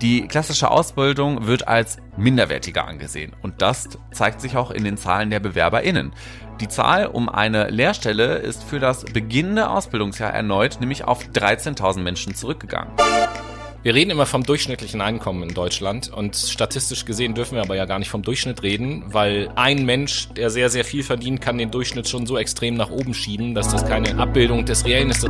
Die klassische Ausbildung wird als minderwertiger angesehen und das zeigt sich auch in den Zahlen der BewerberInnen. Die Zahl um eine Lehrstelle ist für das beginnende Ausbildungsjahr erneut nämlich auf 13.000 Menschen zurückgegangen. Wir reden immer vom durchschnittlichen Einkommen in Deutschland und statistisch gesehen dürfen wir aber ja gar nicht vom Durchschnitt reden, weil ein Mensch, der sehr, sehr viel verdient, kann den Durchschnitt schon so extrem nach oben schieben, dass das keine Abbildung des Reellen ist.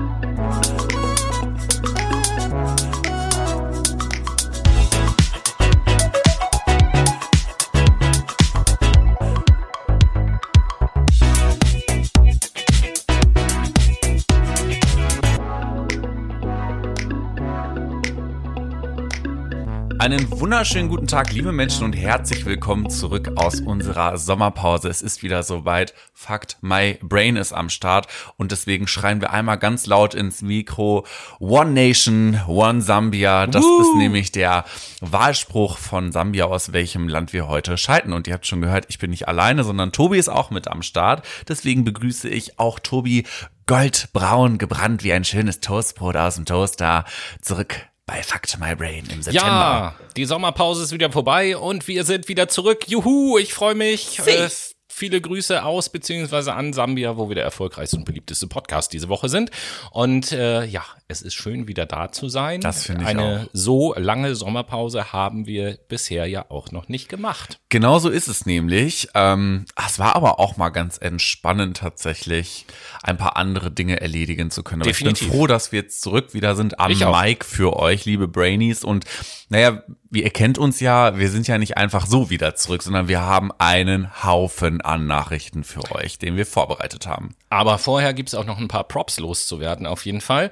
Einen wunderschönen guten Tag, liebe Menschen, und herzlich willkommen zurück aus unserer Sommerpause. Es ist wieder soweit. Fakt, my brain ist am Start und deswegen schreien wir einmal ganz laut ins Mikro. One Nation, One Sambia. Das uh. ist nämlich der Wahlspruch von Sambia, aus welchem Land wir heute schalten. Und ihr habt schon gehört, ich bin nicht alleine, sondern Tobi ist auch mit am Start. Deswegen begrüße ich auch Tobi goldbraun gebrannt wie ein schönes Toastbrot aus dem Toaster zurück bei Fact My Brain im September. Ja, die Sommerpause ist wieder vorbei und wir sind wieder zurück. Juhu, ich freue mich. Äh, viele Grüße aus beziehungsweise an Sambia, wo wir der erfolgreichste und beliebteste Podcast diese Woche sind. Und äh, ja, es ist schön, wieder da zu sein. Das finde ich Eine auch. so lange Sommerpause haben wir bisher ja auch noch nicht gemacht. Genau so ist es nämlich. Ähm, es war aber auch mal ganz entspannend tatsächlich, ein paar andere Dinge erledigen zu können. Aber Definitiv. ich bin froh, dass wir jetzt zurück wieder sind am. Mic für euch, liebe Brainies. Und naja, wie ihr kennt uns ja, wir sind ja nicht einfach so wieder zurück, sondern wir haben einen Haufen an Nachrichten für euch, den wir vorbereitet haben. Aber vorher gibt's auch noch ein paar Props loszuwerden, auf jeden Fall.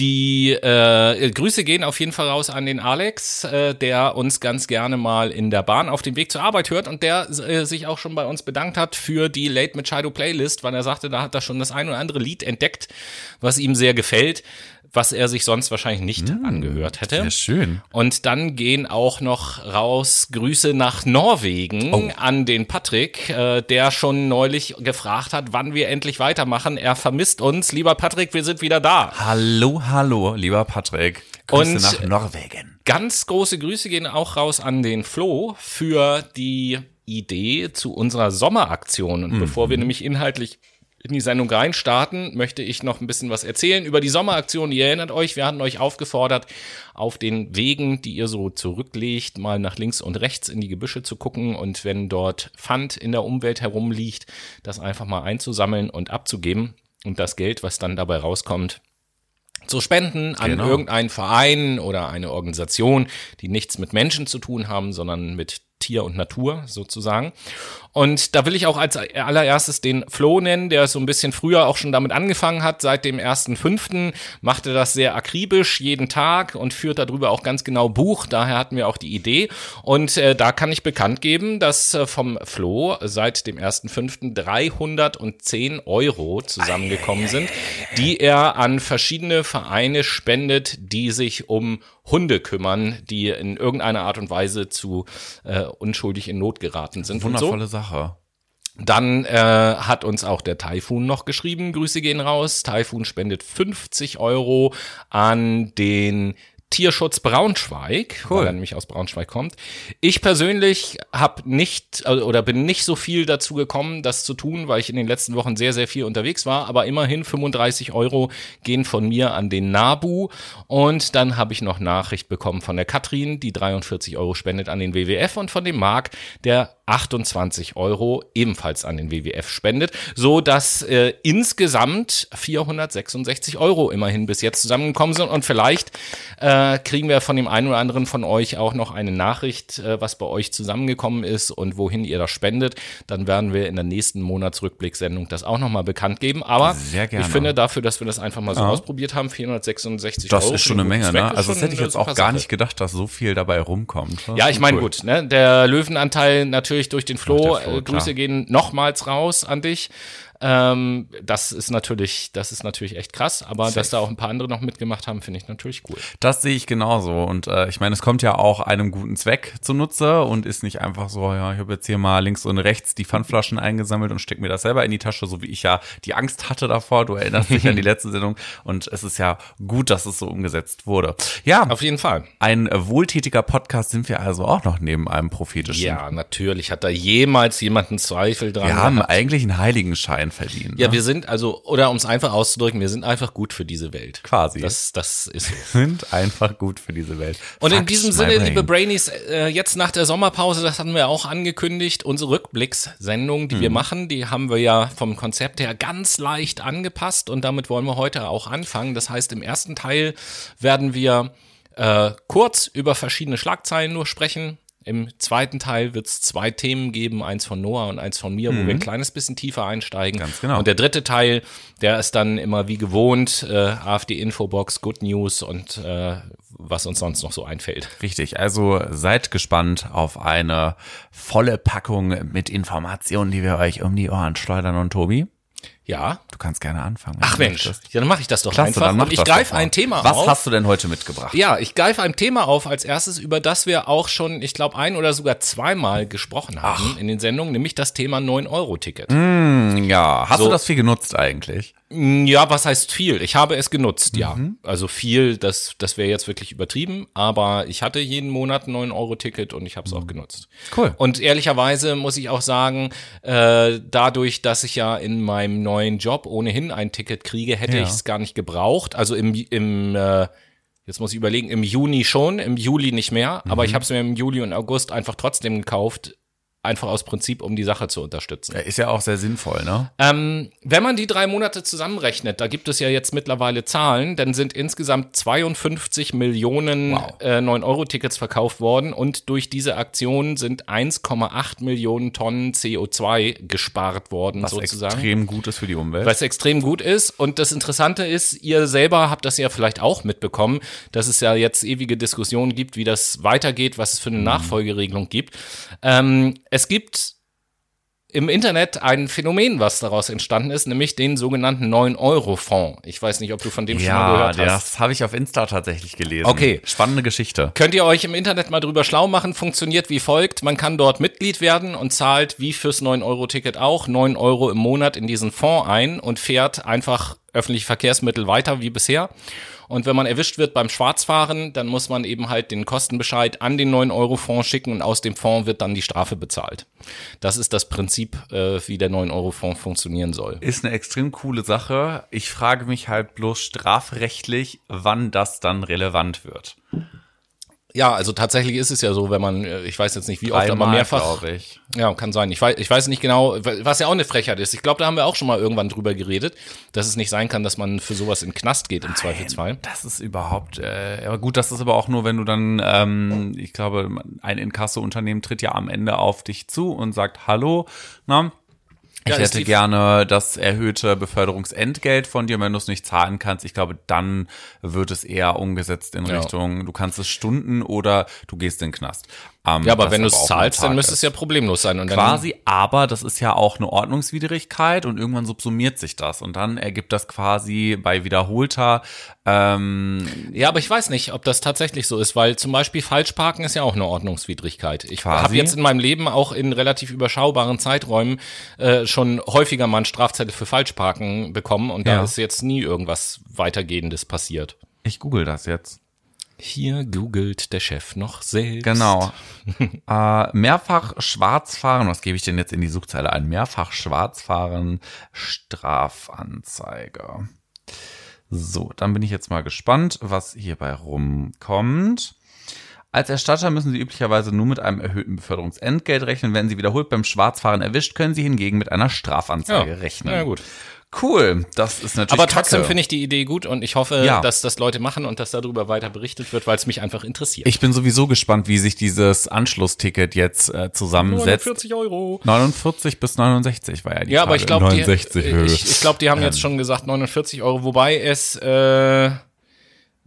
Die äh, Grüße gehen auf jeden Fall raus an den Alex, äh, der uns ganz gerne mal in der Bahn auf dem Weg zur Arbeit hört und der äh, sich auch schon bei uns bedankt hat für die Late Machado Playlist, weil er sagte, da hat er schon das ein oder andere Lied entdeckt, was ihm sehr gefällt, was er sich sonst wahrscheinlich nicht angehört hätte. Sehr schön. Und dann gehen auch noch raus Grüße nach Norwegen Oh. an den Patrick, äh, der schon neulich gefragt hat, wann wir endlich weitermachen. Er vermisst uns. Lieber Patrick, wir sind wieder da. Hallo, hallo, lieber Patrick. Grüße Und- nach Norwegen. Ganz große Grüße gehen auch raus an den Flo für die Idee zu unserer Sommeraktion. Und bevor wir nämlich inhaltlich in die Sendung reinstarten, möchte ich noch ein bisschen was erzählen über die Sommeraktion. Ihr erinnert euch, wir hatten euch aufgefordert, auf den Wegen, die ihr so zurücklegt, mal nach links und rechts in die Gebüsche zu gucken und wenn dort Pfand in der Umwelt herumliegt, das einfach mal einzusammeln und abzugeben. Und das Geld, was dann dabei rauskommt, zu spenden an Genau. irgendeinen Verein oder eine Organisation, die nichts mit Menschen zu tun haben, sondern mit Tier und Natur sozusagen. Und da will ich auch als allererstes den Flo nennen, der so ein bisschen früher auch schon damit angefangen hat. Seit dem 1.5. macht er das sehr akribisch jeden Tag und führt darüber auch ganz genau Buch. Daher hatten wir auch die Idee. Und äh, da kann ich bekannt geben, dass äh, vom Flo seit dem 1.5. 310 Euro zusammengekommen sind, die er an verschiedene Vereine spendet, die sich um Hunde kümmern, die in irgendeiner Art und Weise zu äh, unschuldig in Not geraten sind. Und so. Wundervolle Sache. Dann äh, hat uns auch der Taifun noch geschrieben. Grüße gehen raus. Taifun spendet 50 Euro an den Tierschutz Braunschweig, Cool. weil er nämlich aus Braunschweig kommt. Ich persönlich habe nicht äh, oder bin nicht so viel dazu gekommen, das zu tun, weil ich in den letzten Wochen sehr, sehr viel unterwegs war. Aber immerhin 35 Euro gehen von mir an den Nabu. Und dann habe ich noch Nachricht bekommen von der Katrin, die 43 Euro spendet an den WWF und von dem Marc, der 28 Euro ebenfalls an den WWF spendet, so dass äh, insgesamt 466 Euro immerhin bis jetzt zusammengekommen sind und vielleicht äh, kriegen wir von dem einen oder anderen von euch auch noch eine Nachricht, äh, was bei euch zusammengekommen ist und wohin ihr das spendet. Dann werden wir in der nächsten Monatsrückblicksendung das auch nochmal bekannt geben. Aber ich finde dafür, dass wir das einfach mal so ausprobiert haben, 466 Das Euro. ist schon eine Menge, ne? Zweck ist Also das hätte ich jetzt auch super gar nicht gedacht, dass so viel dabei rumkommt. Das Ja, ich meine, cool. gut, ne? Der Löwenanteil natürlich durch den Flo. Flo, äh, Grüße klar. gehen nochmals raus an dich. Ähm, das ist natürlich, das ist natürlich echt krass, aber dass da auch ein paar andere noch mitgemacht haben, finde ich natürlich cool. Das sehe ich genauso. Und äh, ich meine, es kommt ja auch einem guten Zweck zunutze und ist nicht einfach so, ja, ich habe jetzt hier mal links und rechts die Pfandflaschen eingesammelt und stecke mir das selber in die Tasche, so wie ich ja die Angst hatte davor. Du erinnerst dich an die letzte Sendung. Und es ist ja gut, dass es so umgesetzt wurde. Ja, Auf jeden Fall. ein wohltätiger Podcast sind wir also auch noch neben einem prophetischen. Ja, natürlich. Hat da jemals jemand einen Zweifel dran? Wir haben gehabt? eigentlich einen Heiligenschein verdient. ja, ne? wir sind also, oder um es einfach auszudrücken, wir sind einfach gut für diese Welt. Quasi. Das, das ist so. sind einfach gut für diese Welt. Und in Fuck diesem my Sinne, brain. liebe Brainies, äh, jetzt nach der Sommerpause, das hatten wir auch angekündigt, unsere Rückblickssendung, die Mhm. wir machen, die haben wir ja vom Konzept her ganz leicht angepasst und damit wollen wir heute auch anfangen. Das heißt, im ersten Teil werden wir äh, kurz über verschiedene Schlagzeilen nur sprechen. Im zweiten Teil wird es zwei Themen geben, eins von Noah und eins von mir, wo wir ein kleines bisschen tiefer einsteigen. Mhm. Ganz genau. Und der dritte Teil, der ist dann immer wie gewohnt äh, AfD-Infobox, Good News und äh, was uns sonst noch so einfällt. Richtig, also seid gespannt auf eine volle Packung mit Informationen, die wir euch um die Ohren schleudern. Und Tobi, Ja. du kannst gerne anfangen. Ach Mensch, ja, dann mache ich das doch Klasse, einfach. dann mach und ich greife ein Thema Was auf. hast du denn heute mitgebracht? ja, ich greife ein Thema auf als erstes, über das wir auch schon, ich glaube, ein oder sogar zweimal gesprochen haben in den Sendungen, nämlich das Thema 9-Euro-Ticket. Ja, hast So. du das viel genutzt eigentlich? Ja, was heißt viel? Ich habe es genutzt, ja. Mhm. Also viel, das, das wäre jetzt wirklich übertrieben, aber ich hatte jeden Monat ein 9-Euro-Ticket und ich habe es auch genutzt. Mhm. Cool. Und ehrlicherweise muss ich auch sagen, äh, dadurch, dass ich ja in meinem neuen Job ohnehin ein Ticket kriege, hätte Ja. ich es gar nicht gebraucht. Also im, im äh, jetzt muss ich überlegen, im Juni schon, im Juli nicht mehr, aber Mhm. ich habe es mir im Juli und August einfach trotzdem gekauft, einfach aus Prinzip, um die Sache zu unterstützen. Ja, Ist ja auch sehr sinnvoll, ne? Ähm, wenn man die drei Monate zusammenrechnet, da gibt es ja jetzt mittlerweile Zahlen, dann sind insgesamt 52 Millionen Wow. äh, 9-Euro-Tickets verkauft worden und durch diese Aktion sind 1,8 Millionen Tonnen CO2 gespart worden, Was sozusagen. extrem gut ist für die Umwelt. Was extrem gut ist. Und das Interessante ist, ihr selber habt das ja vielleicht auch mitbekommen, dass es ja jetzt ewige Diskussionen gibt, wie das weitergeht, was es für eine Nachfolgeregelung gibt. Ähm, es gibt im Internet ein Phänomen, was daraus entstanden ist, nämlich den sogenannten 9-Euro-Fonds. Ich weiß nicht, ob du von dem schon mal ja, gehört hast. das habe ich auf Insta tatsächlich gelesen. Okay. Spannende Geschichte. Könnt ihr euch im Internet mal drüber schlau machen, funktioniert wie folgt. Man kann dort Mitglied werden und zahlt wie fürs 9-Euro-Ticket auch 9 Euro im Monat in diesen Fonds ein und fährt einfach öffentliche Verkehrsmittel weiter wie bisher. Und wenn man erwischt wird beim Schwarzfahren, dann muss man eben halt den Kostenbescheid an den 9-Euro-Fonds schicken und aus dem Fonds wird dann die Strafe bezahlt. Das ist das Prinzip, äh, wie der 9-Euro-Fonds funktionieren soll. Ist eine extrem coole Sache. Ich frage mich halt bloß strafrechtlich, wann das dann relevant wird. Ja, also tatsächlich ist es ja so, wenn man, äh, ich weiß jetzt nicht wie oft, aber Einmal, mehrfach. ich. Ja, kann sein. Ich weiß, ich weiß nicht genau, was ja auch eine Frechheit ist. Ich glaube, da haben wir auch schon mal irgendwann drüber geredet, dass es nicht sein kann, dass man für sowas in den Knast geht im Zweifelsfall. Das ist überhaupt, äh, aber gut, das ist aber auch nur, wenn du dann, ähm, ich glaube, ein Inkasso-Unternehmen tritt ja am Ende auf dich zu und sagt, hallo, na, ich Ja, hätte gerne das erhöhte Beförderungsentgelt von dir, wenn du es nicht zahlen kannst. Ich glaube, dann wird es eher umgesetzt in Ja. Richtung, du kannst es Stunden oder du gehst in den Knast. Ähm, Ja, aber wenn du es zahlst, dann müsste es ja problemlos sein. Und Quasi, aber das ist ja auch eine Ordnungswidrigkeit und irgendwann subsumiert sich das und dann ergibt das quasi bei wiederholter ähm, Ja, aber ich weiß nicht, ob das tatsächlich so ist, weil zum Beispiel Falschparken ist ja auch eine Ordnungswidrigkeit. Ich habe jetzt in meinem Leben auch in relativ überschaubaren Zeiträumen äh, schon häufiger mal einen Strafzettel für Falschparken bekommen und Ja. da ist jetzt nie irgendwas weitergehendes passiert. ich google das jetzt. Hier googelt der Chef noch selbst. Genau. äh, mehrfach Schwarzfahren, was gebe ich denn jetzt in die Suchzeile ein? Mehrfach Schwarzfahren Strafanzeige. So, dann bin ich jetzt mal gespannt, was hierbei rumkommt. Als Erstatter müssen Sie üblicherweise nur mit einem erhöhten Beförderungsentgelt rechnen. Wenn Sie wiederholt beim Schwarzfahren erwischt, können Sie hingegen mit einer Strafanzeige rechnen. Ja, gut. Cool, das ist natürlich Aber trotzdem finde ich die Idee gut und ich hoffe, Ja. dass das Leute machen und dass darüber weiter berichtet wird, weil es mich einfach interessiert. Ich bin sowieso gespannt, wie sich dieses Anschlussticket jetzt äh, zusammensetzt. 49 Euro. 49 bis 69 war ja die Ja, aber ich glaube, die, 69 ich, ich glaub, die haben jetzt schon gesagt 49 Euro, wobei es, äh,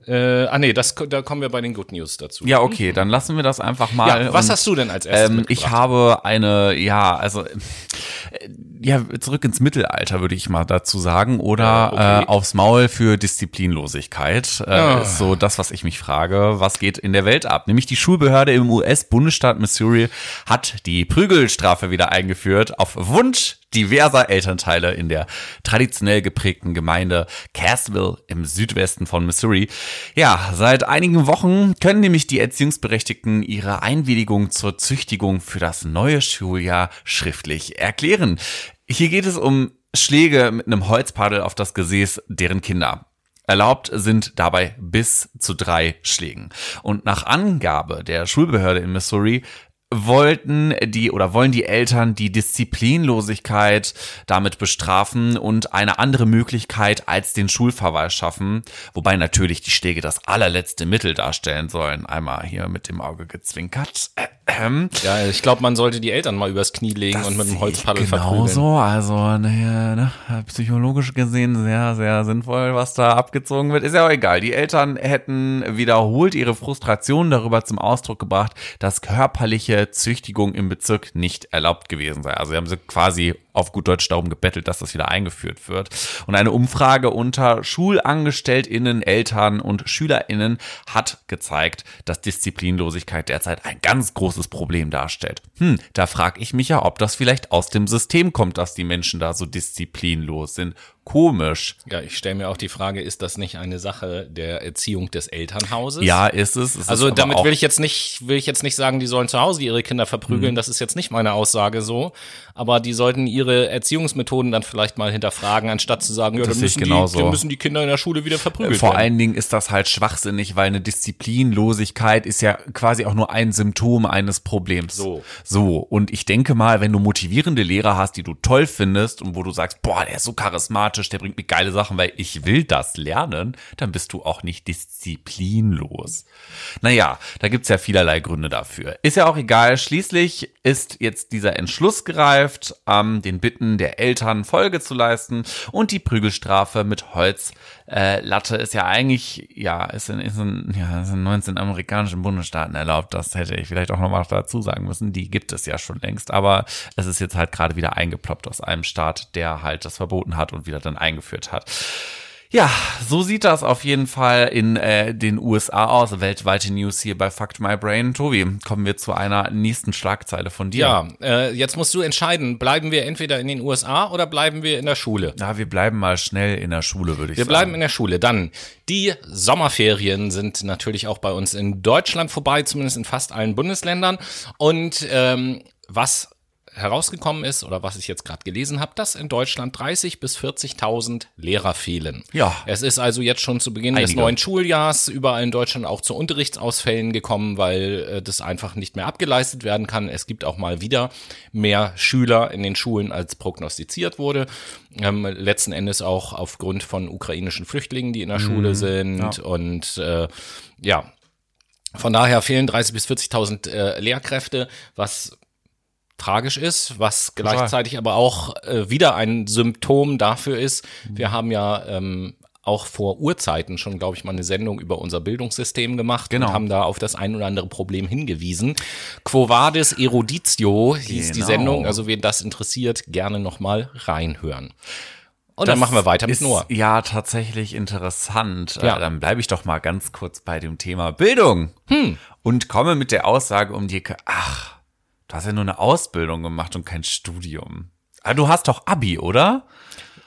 äh, ah nee, das, da kommen wir bei den Good News dazu. Ja, okay, dann lassen wir das einfach mal. Ja, was und, hast du denn als erstes ähm, Ich habe eine, ja, also äh, ja, zurück ins Mittelalter, würde ich mal dazu sagen, oder okay. äh, aufs Maul für Disziplinlosigkeit. Äh, Ah. Ist so das, was ich mich frage, was geht in der Welt ab? Nämlich die Schulbehörde im US-Bundesstaat Missouri hat die Prügelstrafe wieder eingeführt, auf Wunsch diverser Elternteile in der traditionell geprägten Gemeinde Cassville im Südwesten von Missouri. Ja, seit einigen Wochen können nämlich die Erziehungsberechtigten ihre Einwilligung zur Züchtigung für das neue Schuljahr schriftlich erklären. Hier geht es um Schläge mit einem Holzpaddel auf das Gesäß deren Kinder. Erlaubt sind dabei bis zu drei Schlägen. Und nach Angabe der Schulbehörde in Missouri wollten die oder wollen die Eltern die Disziplinlosigkeit damit bestrafen und eine andere Möglichkeit als den Schulverweis schaffen, wobei natürlich die Schläge das allerletzte Mittel darstellen sollen. Einmal hier mit dem Auge gezwinkert. Ähm, Ja, ich glaube, man sollte die Eltern mal übers Knie legen und mit dem Holzpaddel verprügeln. Genauso, also ne, ne, psychologisch gesehen sehr, sehr sinnvoll, was da abgezogen wird. Ist ja auch egal. Die Eltern hätten wiederholt ihre Frustration darüber zum Ausdruck gebracht, dass körperliche Züchtigung im Bezirk nicht erlaubt gewesen sei. Also sie haben sie quasi auf gut Deutsch darum gebettelt, dass das wieder eingeführt wird. Und eine Umfrage unter SchulangestelltInnen, Eltern und SchülerInnen hat gezeigt, dass Disziplinlosigkeit derzeit ein ganz großes Problem darstellt. Hm, da frage ich mich ja, ob das vielleicht aus dem System kommt, dass die Menschen da so disziplinlos sind. Komisch. Ja, ich stelle mir auch die Frage, ist das nicht eine Sache der Erziehung des Elternhauses? Ja, ist es. es Also ist damit will ich jetzt nicht, will ich jetzt nicht sagen, die sollen zu Hause ihre Kinder verprügeln. Mhm. Das ist jetzt nicht meine Aussage so. Aber die sollten ihre Erziehungsmethoden dann vielleicht mal hinterfragen, anstatt zu sagen, ja, dann müssen, die, dann müssen die Kinder in der Schule wieder verprügelt Vor werden. allen Dingen ist das halt schwachsinnig, weil eine Disziplinlosigkeit ist ja quasi auch nur ein Symptom eines Problems. So. So. Und ich denke mal, wenn du motivierende Lehrer hast, die du toll findest und wo du sagst, boah, der ist so charismatisch, der bringt mir geile Sachen, weil ich will das lernen, dann bist du auch nicht disziplinlos. Naja, da gibt's ja vielerlei Gründe dafür. Ist ja auch egal. Schließlich ist jetzt dieser Entschluss gereift, ähm, den Bitten der Eltern Folge zu leisten und die Prügelstrafe mit Holzlatte äh, ist ja eigentlich, ja, ist in, ist, in, ja, ist in 19 amerikanischen Bundesstaaten erlaubt. Das hätte ich vielleicht auch noch mal dazu sagen müssen. Die gibt es ja schon längst, aber es ist jetzt halt gerade wieder eingeploppt aus einem Staat, der halt das verboten hat und wieder dann eingeführt hat. Ja, so sieht das auf jeden Fall in äh, den USA aus. Weltweite News hier bei Fact My Brain. Tobi, kommen wir zu einer nächsten Schlagzeile von dir. Ja, äh, jetzt musst du entscheiden, bleiben wir entweder in den USA oder bleiben wir in der Schule? Ja, wir bleiben mal schnell in der Schule, würde ich Wir sagen. bleiben in der Schule. Dann, die Sommerferien sind natürlich auch bei uns in Deutschland vorbei, zumindest in fast allen Bundesländern. Und ähm, was herausgekommen ist oder was ich jetzt gerade gelesen habe, dass in Deutschland 30 bis 40.000 Lehrer fehlen. Ja. Es ist also jetzt schon zu Beginn des Einige. neuen Schuljahrs überall in Deutschland auch zu Unterrichtsausfällen gekommen, weil äh, das einfach nicht mehr abgeleistet werden kann. Es gibt auch mal wieder mehr Schüler in den Schulen, als prognostiziert wurde. Ähm, letzten Endes auch aufgrund von ukrainischen Flüchtlingen, die in der Schule sind und äh, ja. Von daher fehlen 30 bis 40.000 äh, Lehrkräfte, was tragisch ist, was gleichzeitig aber auch äh, wieder ein Symptom dafür ist. Wir haben ja ähm, auch vor Urzeiten schon, glaube ich, mal eine Sendung über unser Bildungssystem gemacht Genau. und haben da auf das ein oder andere Problem hingewiesen. Quo vadis eruditio hieß die Genau. Sendung, also wen das interessiert, gerne nochmal reinhören. Und Das dann machen wir weiter mit ist Noah. Ja, tatsächlich interessant. Ja. Äh, dann bleibe ich doch mal ganz kurz bei dem Thema Bildung Hm. und komme mit der Aussage um die Ecke, ach, du hast ja nur eine Ausbildung gemacht und kein Studium. Ah, du hast doch Abi, oder?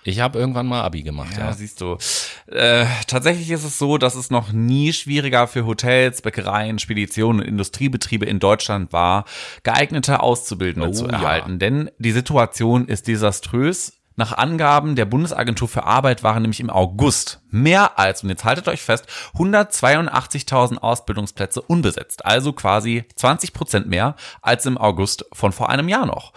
Ich habe irgendwann mal Abi gemacht, Ja, ja. siehst du. Äh, tatsächlich ist es so, dass es noch nie schwieriger für Hotels, Bäckereien, Speditionen und Industriebetriebe in Deutschland war, geeignete Auszubildende Oh, zu ja. erhalten. Denn die Situation ist desaströs. Nach Angaben der Bundesagentur für Arbeit waren nämlich im August mehr als, und jetzt haltet euch fest, 182.000 Ausbildungsplätze unbesetzt. Also quasi 20 Prozent mehr als im August von vor einem Jahr noch.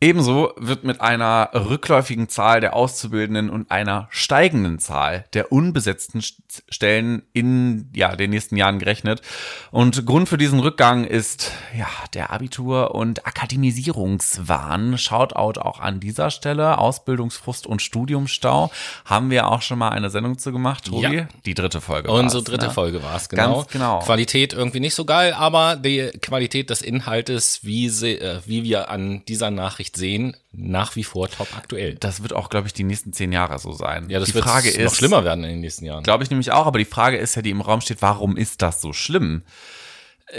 Ebenso wird mit einer rückläufigen Zahl der Auszubildenden und einer steigenden Zahl der unbesetzten St- Stellen in ja, den nächsten Jahren gerechnet. Und Grund für diesen Rückgang ist ja der Abitur- und Akademisierungswahn. Shoutout auch an dieser Stelle. Ausbildungsfrust und Studiumstau. Haben wir auch schon mal eine Sendung zu gemacht, Tobi? Ja. Die dritte Folge. Unsere war's, dritte ne? Folge war es, genau. Ganz genau. Qualität irgendwie nicht so geil, aber die Qualität des Inhaltes, wie, sie, äh, wie wir an dieser Nachricht nicht sehen, nach wie vor top aktuell. Das wird auch, glaube ich, die nächsten zehn Jahre so sein. Ja, das die wird Frage noch schlimmer werden in den nächsten Jahren. Glaube ich nämlich auch, aber die Frage ist ja, die im Raum steht, warum ist das so schlimm?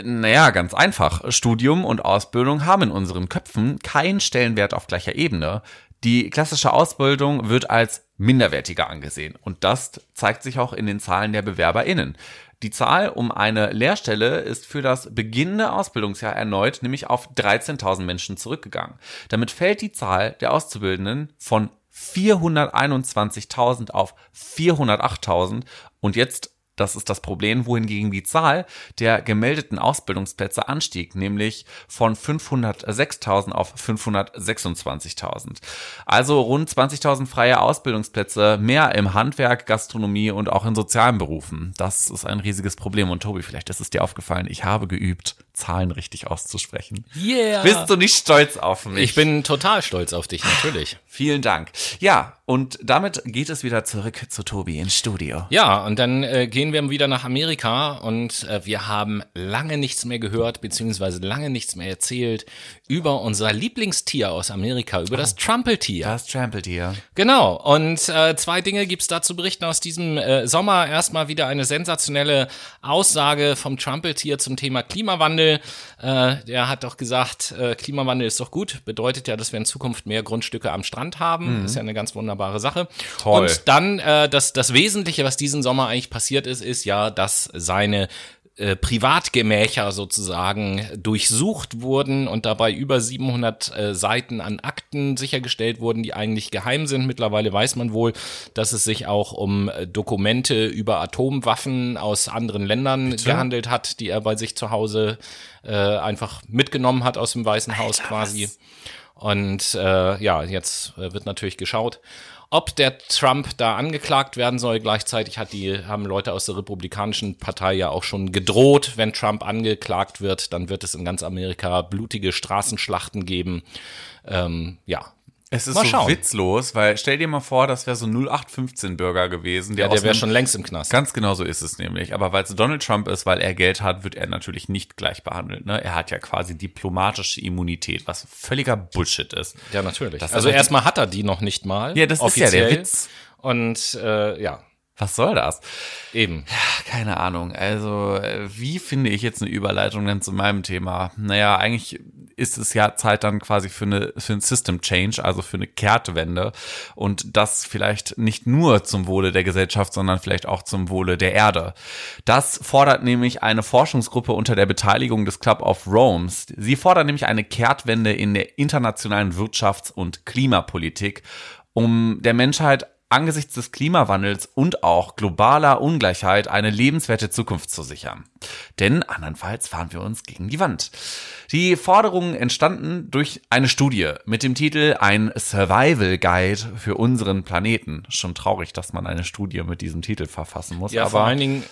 Naja, ganz einfach. Studium und Ausbildung haben in unseren Köpfen keinen Stellenwert auf gleicher Ebene. Die klassische Ausbildung wird als minderwertiger angesehen. Und das zeigt sich auch in den Zahlen der BewerberInnen. Die Zahl um eine Lehrstelle ist für das beginnende Ausbildungsjahr erneut nämlich auf 13.000 Menschen zurückgegangen. Damit fällt die Zahl der Auszubildenden von 421.000 auf 408.000 und jetzt das ist das Problem, wohingegen die Zahl der gemeldeten Ausbildungsplätze anstieg, nämlich von 506.000 auf 526.000. Also rund 20.000 freie Ausbildungsplätze mehr im Handwerk, Gastronomie und auch in sozialen Berufen. Das ist ein riesiges Problem. Und Tobi, vielleicht ist es dir aufgefallen, ich habe geübt, Zahlen richtig auszusprechen. Yeah. Bist du nicht stolz auf mich? Ich bin total stolz auf dich, natürlich. Vielen Dank. Ja, und damit geht es wieder zurück zu Tobi ins Studio. Ja, und dann äh, gehen wir wieder nach Amerika und äh, wir haben lange nichts mehr gehört, beziehungsweise lange nichts mehr erzählt über unser Lieblingstier aus Amerika, über das Trampeltier. Das trampelt hier. Genau, und äh, zwei Dinge gibt's da zu berichten aus diesem äh, Sommer. Erstmal wieder eine sensationelle Aussage vom Trampeltier zum Thema Klimawandel. Äh, der hat doch gesagt, äh, Klimawandel ist doch gut, bedeutet ja, dass wir in Zukunft mehr Grundstücke am Strand haben. Ist ja eine ganz wunderbare Sache. Toll. Und dann äh, das, das Wesentliche, was diesen Sommer eigentlich passiert ist, ist ja, dass seine äh, Privatgemächer sozusagen durchsucht wurden und dabei über 700 äh, Seiten an Akten sichergestellt wurden, die eigentlich geheim sind. Mittlerweile weiß man wohl, dass es sich auch um äh, Dokumente über Atomwaffen aus anderen Ländern gehandelt hat, die er bei sich zu Hause äh, einfach mitgenommen hat aus dem Weißen Haus quasi. Und äh, ja, jetzt äh, wird natürlich geschaut, ob der Trump da angeklagt werden soll. Gleichzeitig hat die, haben Leute aus der Republikanischen Partei ja auch schon gedroht, wenn Trump angeklagt wird, dann wird es in ganz Amerika blutige Straßenschlachten geben. Ähm, ja. Es ist Mal so schauen. witzlos, weil stell dir mal vor, das wäre so 0815-Bürger gewesen. Ja, aus der wäre schon längst im Knast. Ganz genau so ist es nämlich. Aber weil es Donald Trump ist, weil er Geld hat, wird er natürlich nicht gleich behandelt. Ne? Er hat ja quasi diplomatische Immunität, was völliger Bullshit ist. Ja, natürlich. Das also die- erstmal hat er die noch nicht mal. Ja, das ist ja der offiziell. Witz. Und äh, ja, Was soll das? eben. Keine Ahnung. Also, äh, wie finde ich jetzt eine Überleitung denn zu meinem Thema? Naja, eigentlich ist es ja Zeit dann quasi für eine für ein System Change, also für eine Kehrtwende und das vielleicht nicht nur zum Wohle der Gesellschaft, sondern vielleicht auch zum Wohle der Erde. Das fordert nämlich eine Forschungsgruppe unter der Beteiligung des Club of Rome's. Sie fordert nämlich eine Kehrtwende in der internationalen Wirtschafts- und Klimapolitik, um der Menschheit angesichts des Klimawandels und auch globaler Ungleichheit eine lebenswerte Zukunft zu sichern. Denn andernfalls fahren wir uns gegen die Wand. Die Forderungen entstanden durch eine Studie mit dem Titel Ein Survival Guide für unseren Planeten. Schon traurig, dass man eine Studie mit diesem Titel verfassen muss. Ja, aber vor allen Dingen,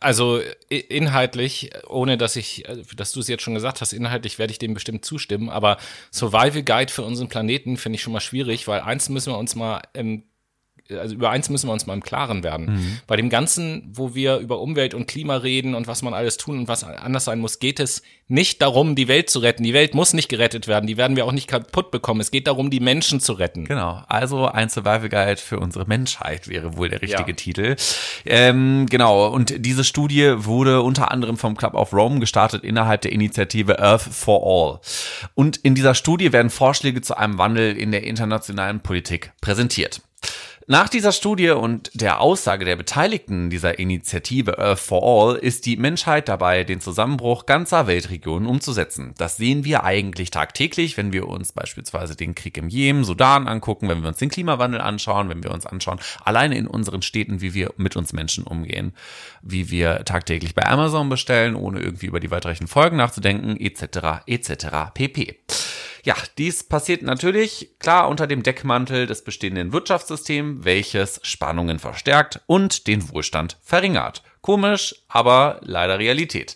also i- inhaltlich, ohne dass ich, äh, dass du es jetzt schon gesagt hast, inhaltlich werde ich dem bestimmt zustimmen, aber Survival Guide für unseren Planeten finde ich schon mal schwierig, weil eins müssen wir uns mal im also über eins müssen wir uns mal im Klaren werden. Bei dem Ganzen, wo wir über Umwelt und Klima reden und was man alles tun und was anders sein muss, geht es nicht darum, die Welt zu retten. Die Welt muss nicht gerettet werden. Die werden wir auch nicht kaputt bekommen. Es geht darum, die Menschen zu retten. Genau, also ein Survival Guide für unsere Menschheit wäre wohl der richtige Ja. Titel. Ähm, genau, und diese Studie wurde unter anderem vom Club of Rome gestartet innerhalb der Initiative Earth for All. Und in dieser Studie werden Vorschläge zu einem Wandel in der internationalen Politik präsentiert. Nach dieser Studie und der Aussage der Beteiligten dieser Initiative Earth for All ist die Menschheit dabei, den Zusammenbruch ganzer Weltregionen umzusetzen. Das sehen wir eigentlich tagtäglich, wenn wir uns beispielsweise den Krieg im Jemen, Sudan angucken, wenn wir uns den Klimawandel anschauen, wenn wir uns anschauen, alleine in unseren Städten, wie wir mit uns Menschen umgehen, wie wir tagtäglich bei Amazon bestellen, ohne irgendwie über die weitreichenden Folgen nachzudenken, etc., etc., pp. Ja, dies passiert natürlich klar unter dem Deckmantel des bestehenden Wirtschaftssystems, welches Spannungen verstärkt und den Wohlstand verringert. Komisch, aber leider Realität.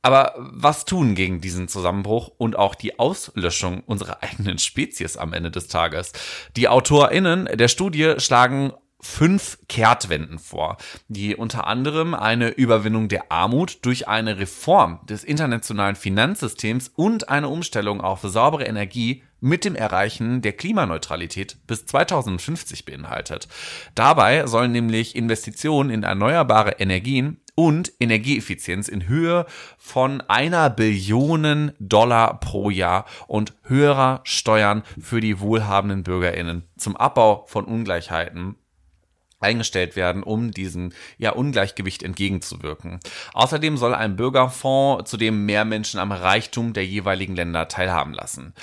Aber was tun gegen diesen Zusammenbruch und auch die Auslöschung unserer eigenen Spezies am Ende des Tages? Die AutorInnen der Studie schlagen fünf Kehrtwenden vor, die unter anderem eine Überwindung der Armut durch eine Reform des internationalen Finanzsystems und eine Umstellung auf saubere Energie mit dem Erreichen der Klimaneutralität bis 2050 beinhaltet. Dabei sollen nämlich Investitionen in erneuerbare Energien und Energieeffizienz in Höhe von einer Billion Dollar pro Jahr und höherer Steuern für die wohlhabenden Bürgerinnen zum Abbau von Ungleichheiten eingestellt werden, um diesem ja, Ungleichgewicht entgegenzuwirken. Außerdem soll ein Bürgerfonds zudem mehr Menschen am Reichtum der jeweiligen Länder teilhaben lassen.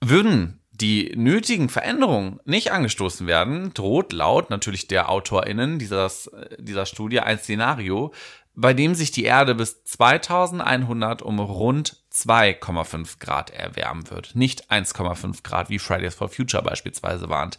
Würden die nötigen Veränderungen nicht angestoßen werden, droht laut natürlich der AutorInnen dieses, dieser Studie ein Szenario, bei dem sich die Erde bis 2100 um rund 2,5 Grad erwärmen wird. Nicht 1,5 Grad, wie Fridays for Future beispielsweise warnt.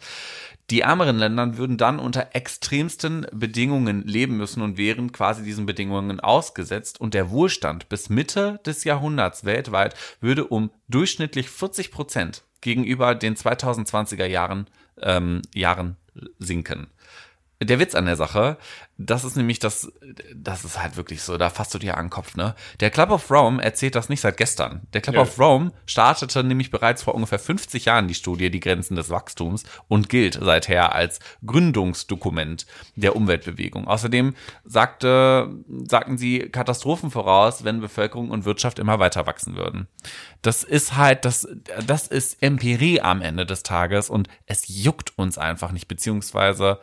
Die ärmeren Länder würden dann unter extremsten Bedingungen leben müssen und wären quasi diesen Bedingungen ausgesetzt und der Wohlstand bis Mitte des Jahrhunderts weltweit würde um durchschnittlich 40 Prozent gegenüber den 2020er Jahren, ähm, Jahren sinken. Der Witz an der Sache, das ist nämlich das, das ist halt wirklich so, da fasst du dir an den Kopf, ne? Der Club of Rome erzählt das nicht seit gestern. Der Club ja. of Rome startete nämlich bereits vor ungefähr 50 Jahren die Studie Die Grenzen des Wachstums und gilt seither als Gründungsdokument der Umweltbewegung. Außerdem sagte, sagten sie Katastrophen voraus, wenn Bevölkerung und Wirtschaft immer weiter wachsen würden. Das ist halt, das, das ist Empirie am Ende des Tages und es juckt uns einfach nicht, beziehungsweise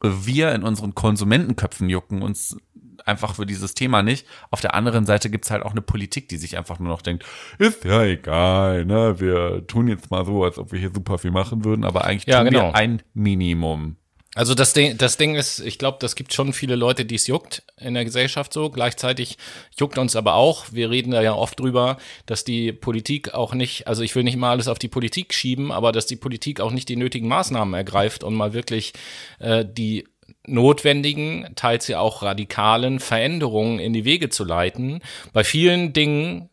wir in unseren Konsumentenköpfen jucken uns einfach für dieses Thema nicht. Auf der anderen Seite gibt's halt auch eine Politik, die sich einfach nur noch denkt, ist ja egal, ne? Wir tun jetzt mal so, als ob wir hier super viel machen würden, aber eigentlich ja, tun genau. wir ein Minimum. Also das Ding, das Ding ist, ich glaube, das gibt schon viele Leute, die es juckt in der Gesellschaft so. Gleichzeitig juckt uns aber auch. Wir reden da ja oft drüber, dass die Politik auch nicht, also ich will nicht mal alles auf die Politik schieben, aber dass die Politik auch nicht die nötigen Maßnahmen ergreift und mal wirklich äh, die notwendigen, teils ja auch radikalen Veränderungen in die Wege zu leiten. Bei vielen Dingen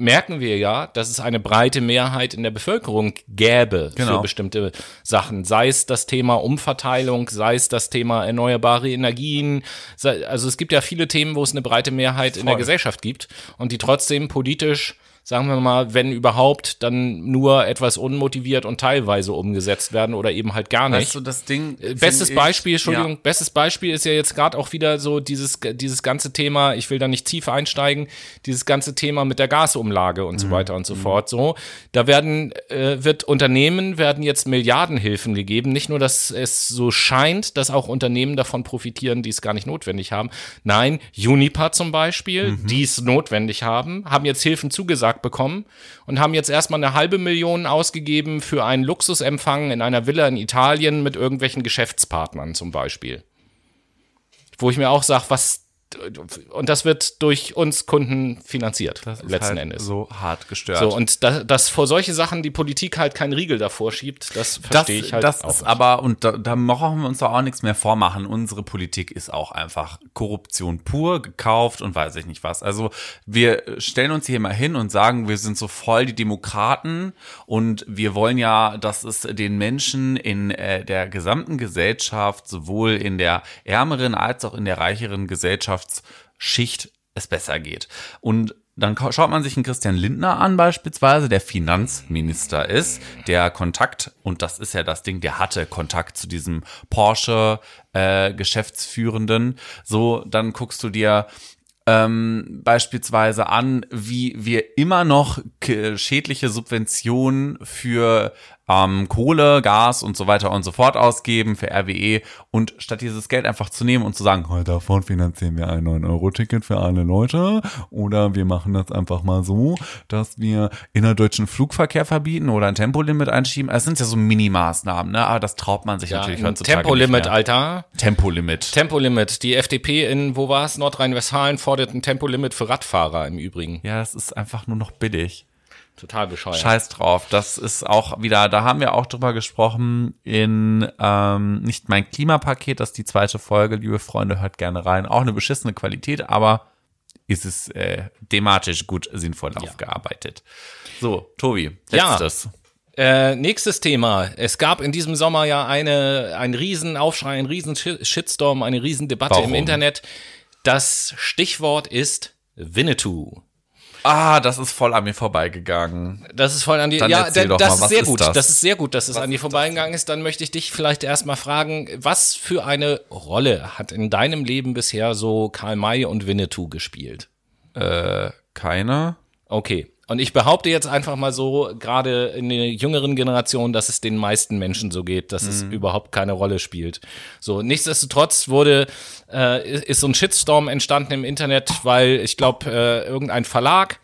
merken wir ja, dass es eine breite Mehrheit in der Bevölkerung gäbe genau. für bestimmte Sachen. Sei es das Thema Umverteilung, sei es das Thema erneuerbare Energien. Sei, also es gibt ja viele Themen, wo es eine breite Mehrheit Voll. in der Gesellschaft gibt und die trotzdem politisch sagen wir mal, wenn überhaupt, dann nur etwas unmotiviert und teilweise umgesetzt werden oder eben halt gar nicht. Weißt du, das Ding. Äh, bestes Beispiel, Entschuldigung, ja. bestes Beispiel ist ja jetzt gerade auch wieder so dieses, dieses ganze Thema, ich will da nicht tief einsteigen, dieses ganze Thema mit der Gasumlage und mhm. so weiter und so mhm. fort. So, da werden, äh, wird Unternehmen werden jetzt Milliardenhilfen gegeben. Nicht nur, dass es so scheint, dass auch Unternehmen davon profitieren, die es gar nicht notwendig haben. Nein, Unipa zum Beispiel, mhm. die es notwendig haben, haben jetzt Hilfen zugesagt Auftrag bekommen und haben jetzt erstmal eine halbe Million ausgegeben für einen Luxusempfang in einer Villa in Italien mit irgendwelchen Geschäftspartnern zum Beispiel. Wo ich mir auch sage, was und das wird durch uns Kunden finanziert, das letzten halt Endes. So hart gestört. So, und da, dass vor solche Sachen die Politik halt keinen Riegel davor schiebt, das verstehe ich halt das auch. Ist aber, und da, da brauchen wir uns doch auch nichts mehr vormachen. Unsere Politik ist auch einfach Korruption pur, gekauft und weiß ich nicht was. Also wir stellen uns hier mal hin und sagen, wir sind so voll die Demokraten und wir wollen ja, dass es den Menschen in äh, der gesamten Gesellschaft, sowohl in der ärmeren als auch in der reicheren Gesellschaft, Gesellschaftsschicht es besser geht. Und dann schaut man sich einen Christian Lindner an beispielsweise, der Finanzminister ist, der Kontakt, und das ist ja das Ding, der hatte Kontakt zu diesem Porsche äh. So, dann guckst du dir ähm, beispielsweise an, wie wir immer noch schädliche Subventionen für ähm, Kohle, Gas und so weiter und so fort ausgeben für RWE und statt dieses Geld einfach zu nehmen und zu sagen, heute davon finanzieren wir ein 9-Euro-Ticket für alle Leute oder wir machen das einfach mal so, dass wir innerdeutschen Flugverkehr verbieten oder ein Tempolimit einschieben. Es sind ja so Minimaßnahmen, ne? aber das traut man sich ja, natürlich heutzutage Tempolimit. Alter. Tempolimit. Tempolimit. Die FDP in, wo war es, Nordrhein-Westfalen fordert ein Tempolimit für Radfahrer im Übrigen. Ja, das ist einfach nur noch billig. Total bescheuert. Scheiß drauf. Das ist auch wieder, da haben wir auch drüber gesprochen in ähm, nicht mein Klimapaket, das ist die zweite Folge, liebe Freunde, hört gerne rein. Auch eine beschissene Qualität, aber ist es äh, thematisch gut sinnvoll ja. aufgearbeitet. So, Tobi, letztes. Ja. Äh, nächstes Thema. Es gab in diesem Sommer ja eine, einen riesen Aufschrei, einen riesen Shitstorm, eine riesen Debatte Warum? im Internet. Das Stichwort ist Winnetou. Ah, das ist voll an mir vorbeigegangen. Das ist voll an dir. Dann ja, doch das mal, ist was sehr ist gut. das? Das? ist sehr gut, dass es an dir vorbeigegangen ist. Dann möchte ich dich vielleicht erstmal fragen, was für eine Rolle hat in deinem Leben bisher so Karl May und Winnetou gespielt? Äh, keine. Okay. Und ich behaupte jetzt einfach mal so, gerade in der jüngeren Generation, dass es den meisten Menschen so geht, dass es überhaupt keine Rolle spielt. So, nichtsdestotrotz wurde, äh, ist so ein Shitstorm entstanden im Internet, weil ich glaube, äh, irgendein Verlag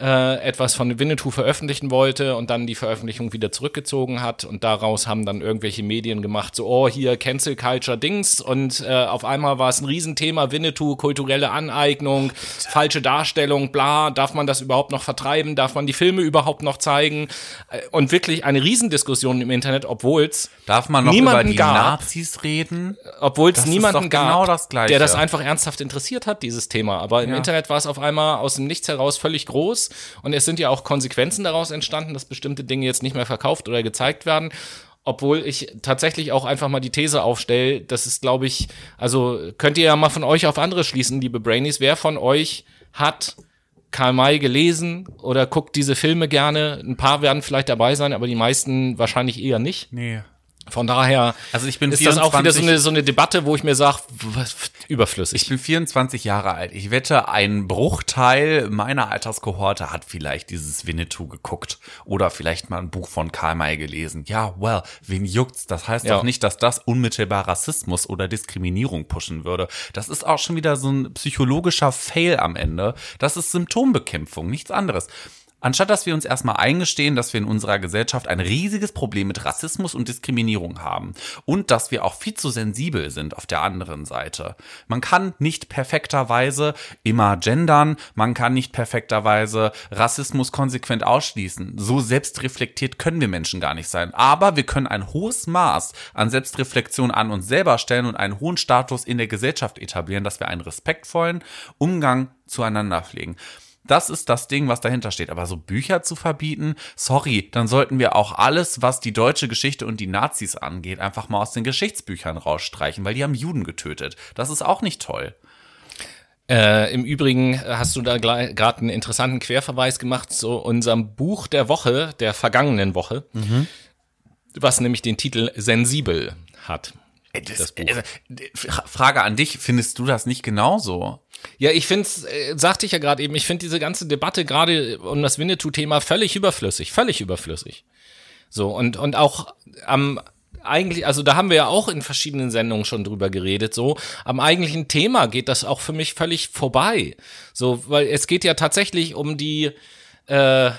äh, etwas von Winnetou veröffentlichen wollte und dann die Veröffentlichung wieder zurückgezogen hat und daraus haben dann irgendwelche Medien gemacht, so, oh, hier Cancel Culture Dings und äh, auf einmal war es ein Riesenthema, Winnetou, kulturelle Aneignung, falsche Darstellung, bla, darf man das überhaupt noch vertreiben, darf man die Filme überhaupt noch zeigen Äh, und wirklich eine Riesendiskussion im Internet, obwohl es Darf man noch Niemanden über die gab. Nazis reden? obwohl es niemanden doch gab, genau das der das einfach ernsthaft interessiert hat, dieses Thema. Aber im Ja. Internet war es auf einmal aus dem Nichts heraus völlig groß und es sind ja auch Konsequenzen daraus entstanden, dass bestimmte Dinge jetzt nicht mehr verkauft oder gezeigt werden. Obwohl ich tatsächlich auch einfach mal die These aufstelle, das ist, glaube ich, also könnt ihr ja mal von euch auf andere schließen, liebe Brainies. Wer von euch hat Karl May gelesen oder guckt diese Filme gerne? Ein paar werden vielleicht dabei sein, aber die meisten wahrscheinlich eher nicht. Nee. Von daher Also ich bin ist das auch wieder so 24 eine, so eine Debatte, wo ich mir sage, überflüssig. Ich bin 24 Jahre alt. Ich wette, ein Bruchteil meiner Alterskohorte hat vielleicht dieses Winnetou geguckt oder vielleicht mal ein Buch von Karl May gelesen. Ja, well, wen juckt's? Das heißt Ja. doch nicht, dass das unmittelbar Rassismus oder Diskriminierung pushen würde. Das ist auch schon wieder so ein psychologischer Fail am Ende. Das ist Symptombekämpfung, nichts anderes. Anstatt dass wir uns erstmal eingestehen, dass wir in unserer Gesellschaft ein riesiges Problem mit Rassismus und Diskriminierung haben und dass wir auch viel zu sensibel sind auf der anderen Seite. Man kann nicht perfekterweise immer gendern, man kann nicht perfekterweise Rassismus konsequent ausschließen. So selbstreflektiert können wir Menschen gar nicht sein. Aber wir können ein hohes Maß an Selbstreflexion an uns selber stellen und einen hohen Status in der Gesellschaft etablieren, dass wir einen respektvollen Umgang zueinander pflegen. Das ist das Ding, was dahinter steht. Aber so Bücher zu verbieten, sorry, dann sollten wir auch alles, was die deutsche Geschichte und die Nazis angeht, einfach mal aus den Geschichtsbüchern rausstreichen, weil die haben Juden getötet. Das ist auch nicht toll. Äh, Im Übrigen hast du da gerade einen interessanten Querverweis gemacht zu unserem Buch der Woche, der vergangenen Woche, was nämlich den Titel Sensibel hat. Ey, Das, Das also, d- Frage an dich, findest du das nicht genauso? Ja, ich finde, äh, sagte ich ja gerade eben, ich finde diese ganze Debatte gerade um das Winnetou-Thema völlig überflüssig, völlig überflüssig. So, und, und auch am eigentlich, also da haben wir ja auch in verschiedenen Sendungen schon drüber geredet, so, am eigentlichen Thema geht das auch für mich völlig vorbei. So, weil es geht ja tatsächlich um die, äh,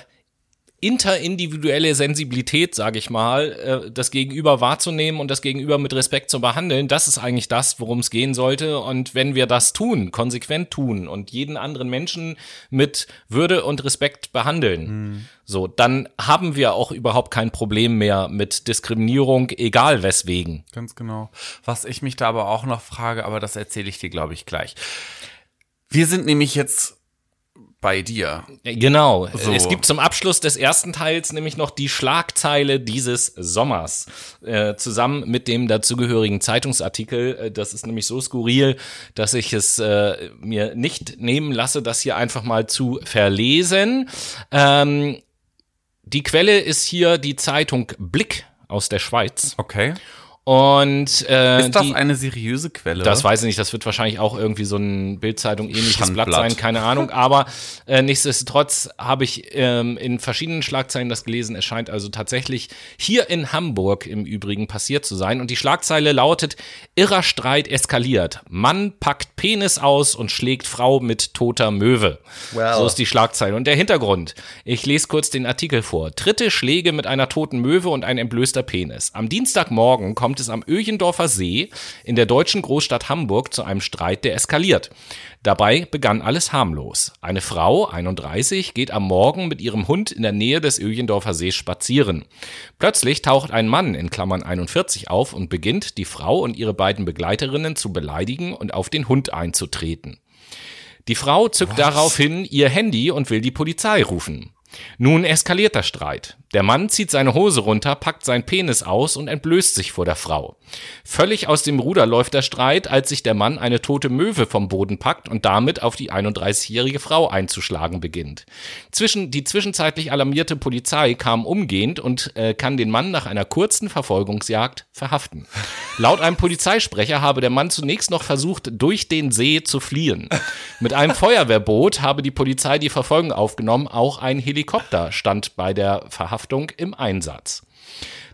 interindividuelle Sensibilität, sage ich mal, äh, das Gegenüber wahrzunehmen und das Gegenüber mit Respekt zu behandeln, das ist eigentlich das, worum es gehen sollte. Und wenn wir das tun, konsequent tun und jeden anderen Menschen mit Würde und Respekt behandeln, so, dann haben wir auch überhaupt kein Problem mehr mit Diskriminierung, egal weswegen. Ganz genau. Was ich mich da aber auch noch frage, aber das erzähle ich dir, glaube ich, gleich. Wir sind nämlich jetzt bei dir. Genau. So. Es gibt zum Abschluss des ersten Teils nämlich noch die Schlagzeile dieses Sommers äh, zusammen mit dem dazugehörigen Zeitungsartikel. Äh, Das ist nämlich so skurril, dass ich es äh, mir nicht nehmen lasse, das hier einfach mal zu verlesen. Ähm, die Quelle ist hier die Zeitung Blick aus der Schweiz. Okay. Und äh, Ist das die, eine seriöse Quelle? das weiß ich nicht, das wird wahrscheinlich auch irgendwie so ein Bildzeitung ähnliches. Blatt sein, keine Ahnung. Aber äh, nichtsdestotrotz habe ich ähm, in verschiedenen Schlagzeilen das gelesen. Es scheint also tatsächlich hier in Hamburg im Übrigen passiert zu sein. Und die Schlagzeile lautet: Irrer Streit eskaliert. Mann packt Penis aus und schlägt Frau mit toter Möwe. Well. So ist die Schlagzeile. Und der Hintergrund. Ich lese kurz den Artikel vor. Dritte Schläge mit einer toten Möwe und ein entblößter Penis. Am Dienstagmorgen kommt es am Öchendorfer See in der deutschen Großstadt Hamburg zu einem Streit, der eskaliert. Dabei begann alles harmlos. Eine Frau, 31, geht am Morgen mit ihrem Hund in der Nähe des Öchendorfer Sees spazieren. Plötzlich taucht ein Mann in Klammern 41 auf und beginnt, die Frau und ihre beiden Begleiterinnen zu beleidigen und auf den Hund einzutreten. Die Frau zückt daraufhin ihr Handy und will die Polizei rufen. Nun eskaliert der Streit. Der Mann zieht seine Hose runter, packt seinen Penis aus und entblößt sich vor der Frau. Völlig aus dem Ruder läuft der Streit, als sich der Mann eine tote Möwe vom Boden packt und damit auf die 31-jährige Frau einzuschlagen beginnt. Zwischen, die zwischenzeitlich alarmierte Polizei kam umgehend und äh, kann den Mann nach einer kurzen Verfolgungsjagd verhaften. Laut einem Polizeisprecher habe der Mann zunächst noch versucht, durch den See zu fliehen. Mit einem Feuerwehrboot habe die Polizei die Verfolgung aufgenommen, auch ein Helikopter stand bei der Verhaftung Verhaftung im Einsatz.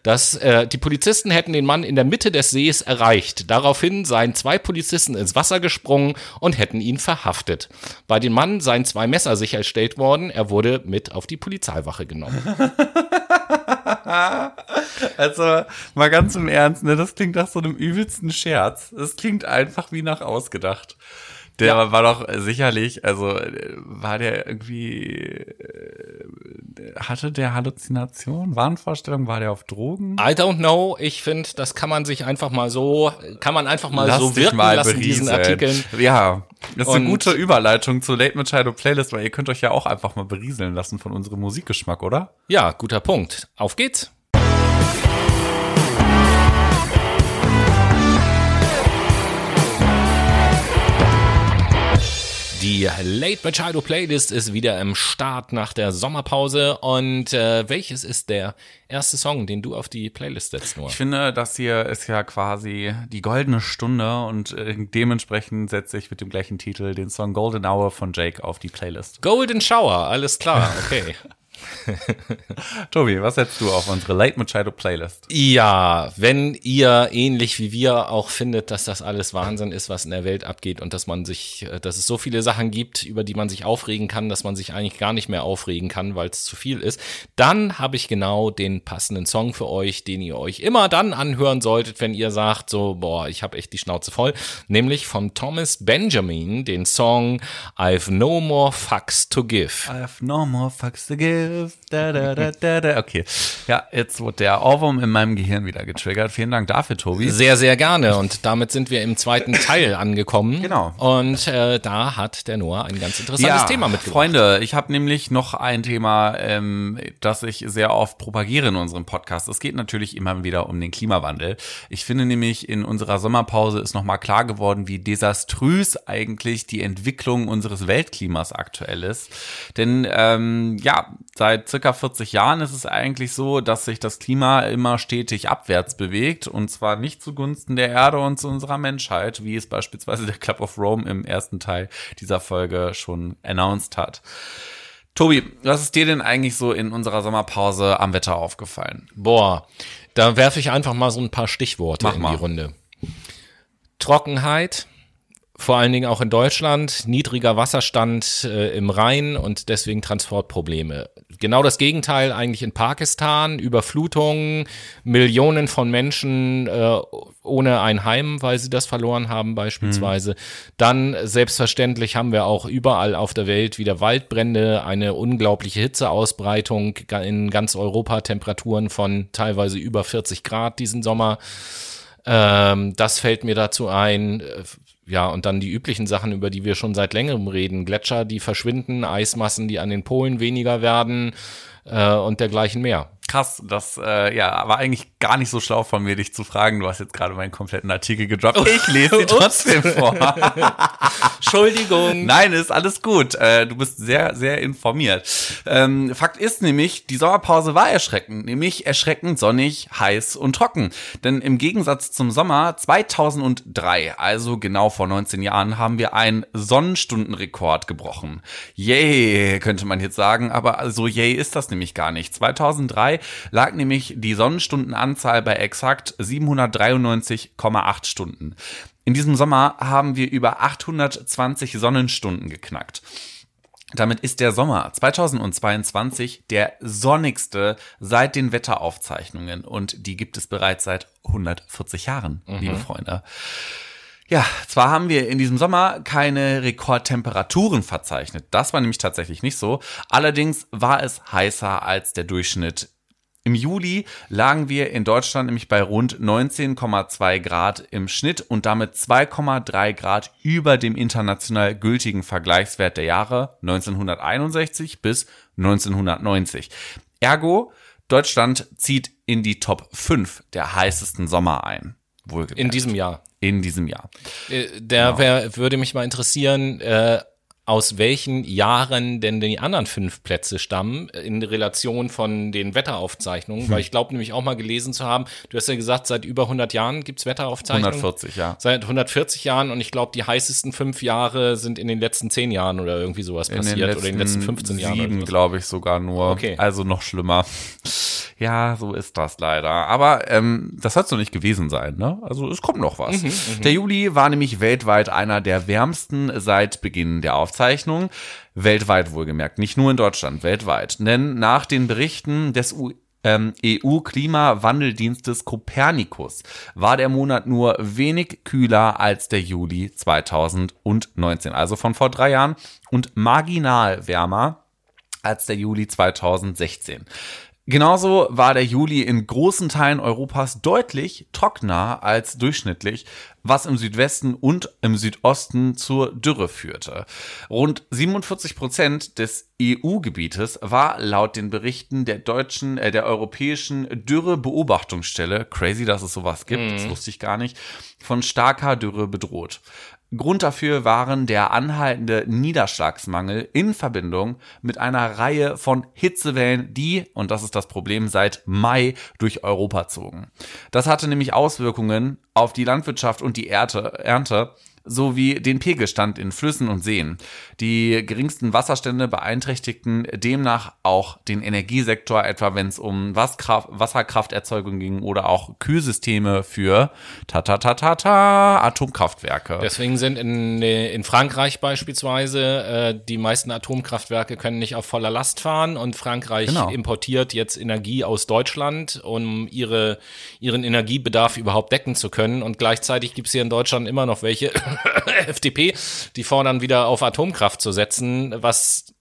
Das, äh, die Polizisten hätten den Mann in der Mitte des Sees erreicht. Daraufhin seien zwei Polizisten ins Wasser gesprungen und hätten ihn verhaftet. Bei dem Mann seien zwei Messer sichergestellt worden. Er wurde mit auf die Polizeiwache genommen. also mal ganz im Ernst, ne? Das klingt nach so einem übelsten Scherz. Es klingt einfach wie nach ausgedacht. Der ja. war doch sicherlich, also war der irgendwie, äh, hatte der Halluzination, Wahnvorstellung, war der auf Drogen? I don't know. Ich finde, das kann man sich einfach mal so, kann man einfach mal Lass so wirken mal lassen, berieseln. diesen Artikeln. Ja, das ist Und eine gute Überleitung zur Late Machado Playlist, weil ihr könnt euch ja auch einfach mal berieseln lassen von unserem Musikgeschmack, oder? Ja, guter Punkt. Auf geht's. Die Late Machado Playlist ist wieder im Start nach der Sommerpause. Und äh, welches ist der erste Song, den du auf die Playlist setzt, Noah? Ich finde, das hier ist ja quasi die goldene Stunde und äh, dementsprechend setze ich mit dem gleichen Titel den Song Golden Hour von Jake auf die Playlist. Golden Shower, alles klar, okay. Tobi, was setzt du auf unsere Late Machado Playlist? Ja, wenn ihr ähnlich wie wir auch findet, dass das alles Wahnsinn ist, was in der Welt abgeht und dass man sich, äh, dass es so viele Sachen gibt, über die man sich aufregen kann, dass man sich eigentlich gar nicht mehr aufregen kann, weil es zu viel ist, dann habe ich genau den passenden Song für euch, den ihr euch immer dann anhören solltet, wenn ihr sagt, so, boah, ich habe echt die Schnauze voll, nämlich von Thomas Benjamin, den Song I've No More Fucks to Give. I've no more fucks to give. Da, da, da, da, da. Okay. Ja, jetzt wurde der Ohrwurm in meinem Gehirn wieder getriggert. Vielen Dank dafür, Tobi. Sehr, sehr gerne. Und damit sind wir im zweiten Teil angekommen. Genau. Und äh, da hat der Noah ein ganz interessantes ja, Thema mitgebracht. Freunde, ich habe nämlich noch ein Thema, ähm, das ich sehr oft propagiere in unserem Podcast. Es geht natürlich immer wieder um den Klimawandel. Ich finde nämlich, in unserer Sommerpause ist nochmal klar geworden, wie desaströs eigentlich die Entwicklung unseres Weltklimas aktuell ist. Denn ähm, ja, Seit circa 40 Jahren ist es eigentlich so, dass sich das Klima immer stetig abwärts bewegt und zwar nicht zugunsten der Erde und zu unserer Menschheit, wie es beispielsweise der Club of Rome im ersten Teil dieser Folge schon announced hat. Tobi, was ist dir denn eigentlich so in unserer Sommerpause am Wetter aufgefallen? Boah, da werfe ich einfach mal so ein paar Stichworte Mach in mal. die Runde. Trockenheit, vor allen Dingen auch in Deutschland, niedriger Wasserstand äh, im Rhein und deswegen Transportprobleme. Genau das Gegenteil eigentlich in Pakistan, Überflutungen, Millionen von Menschen äh, ohne ein Heim, weil sie das verloren haben beispielsweise. Mhm. Dann selbstverständlich haben wir auch überall auf der Welt wieder Waldbrände, eine unglaubliche Hitzeausbreitung in ganz Europa, Temperaturen von teilweise über 40 Grad diesen Sommer. Ähm, das fällt mir dazu ein ja, und dann die üblichen Sachen, über die wir schon seit längerem reden. Gletscher, die verschwinden, Eismassen, die an den Polen weniger werden äh, und dergleichen mehr. Krass, das äh, ja, war eigentlich gar nicht so schlau von mir, dich zu fragen. Du hast jetzt gerade meinen kompletten Artikel gedroppt. Ich lese sie trotzdem vor. Entschuldigung. Nein, ist alles gut. Äh, du bist sehr, sehr informiert. Ähm, Fakt ist nämlich, die Sommerpause war erschreckend, nämlich erschreckend sonnig, heiß und trocken. Denn im Gegensatz zum Sommer 2003, also genau vor 19 Jahren, haben wir einen Sonnenstundenrekord gebrochen. Yay, könnte man jetzt sagen, aber so yay ist das nämlich gar nicht. 2003 lag nämlich die Sonnenstundenanzahl bei exakt 793,8 Stunden. In diesem Sommer haben wir über 820 Sonnenstunden geknackt. Damit ist der Sommer 2022 der sonnigste seit den Wetteraufzeichnungen und die gibt es bereits seit 140 Jahren, mhm. liebe Freunde. Ja, zwar haben wir in diesem Sommer keine Rekordtemperaturen verzeichnet, das war nämlich tatsächlich nicht so, allerdings war es heißer als der Durchschnitt Im Juli lagen wir in Deutschland nämlich bei rund 19,2 Grad im Schnitt und damit 2,3 Grad über dem international gültigen Vergleichswert der Jahre 1961 bis 1990. Ergo, Deutschland zieht in die Top 5 der heißesten Sommer ein. Wohlgemerkt. In diesem Jahr. In diesem Jahr. Äh, der genau. wär, würde mich mal interessieren, äh, aus welchen Jahren denn die anderen fünf Plätze stammen in Relation von den Wetteraufzeichnungen, hm. weil ich glaube nämlich auch mal gelesen zu haben, du hast ja gesagt, seit über 100 Jahren gibt's Wetteraufzeichnungen. 140, ja. Seit 140 Jahren und ich glaube, die heißesten fünf Jahre sind in den letzten zehn Jahren oder irgendwie sowas in passiert oder in den letzten 15 Jahren. Sieben, glaube ich, sogar nur. Okay. Also noch schlimmer. Ja, so ist das leider. Aber ähm, das hat so nicht gewesen sein, ne? Also es kommt noch was. Mhm, mhm, der Juli war nämlich weltweit einer der wärmsten seit Beginn der Aufzeichnung. Weltweit wohlgemerkt, nicht nur in Deutschland, weltweit. Denn nach den Berichten des U ähm, EU-Klimawandeldienstes Copernicus war der Monat nur wenig kühler als der Juli 2019, also von vor drei Jahren, und marginal wärmer als der Juli 2016. Genauso war der Juli in großen Teilen Europas deutlich trockener als durchschnittlich, was im Südwesten und im Südosten zur Dürre führte. Rund 47 Prozent des EU-Gebietes war laut den Berichten der deutschen, äh, der europäischen Dürrebeobachtungsstelle, crazy, dass es sowas gibt, mm. das wusste ich gar nicht, von starker Dürre bedroht. Grund dafür waren der anhaltende Niederschlagsmangel in Verbindung mit einer Reihe von Hitzewellen, die, und das ist das Problem, seit Mai durch Europa zogen. Das hatte nämlich Auswirkungen auf die Landwirtschaft und die Ernte, sowie den Pegelstand in Flüssen und Seen. Die geringsten Wasserstände beeinträchtigten demnach auch den Energiesektor, etwa wenn es um Wasserkrafterzeugung ging oder auch Kühlsysteme für ta ta ta ta ta Atomkraftwerke. Deswegen sind in, in Frankreich beispielsweise äh, die meisten Atomkraftwerke können nicht auf voller Last fahren und Frankreich genau. importiert jetzt Energie aus Deutschland, um ihre, ihren Energiebedarf überhaupt decken zu können. Und gleichzeitig gibt es hier in Deutschland immer noch welche, FDP, die fordern wieder auf Atomkraft zu setzen, was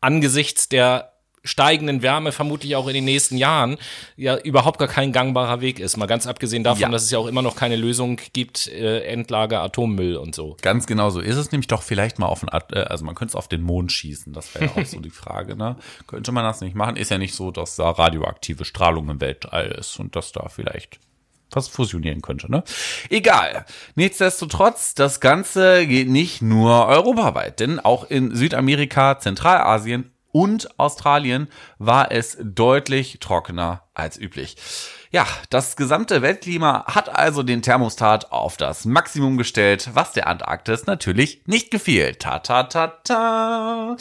angesichts der steigenden Wärme vermutlich auch in den nächsten Jahren ja überhaupt gar kein gangbarer Weg ist. Mal ganz abgesehen davon, ja. dass es ja auch immer noch keine Lösung gibt, äh, Endlager Atommüll und so. Ganz genau so ist es nämlich doch vielleicht mal auf den, äh, also man könnte es auf den Mond schießen, das wäre ja auch so die Frage, ne? Könnte man das nicht machen? Ist ja nicht so, dass da radioaktive Strahlung im Weltall ist und dass da vielleicht was fusionieren könnte, ne? Egal. Nichtsdestotrotz, das Ganze geht nicht nur europaweit, denn auch in Südamerika, Zentralasien und Australien war es deutlich trockener als üblich. Ja, das gesamte Weltklima hat also den Thermostat auf das Maximum gestellt, was der Antarktis natürlich nicht gefiel. Ta ta ta ta.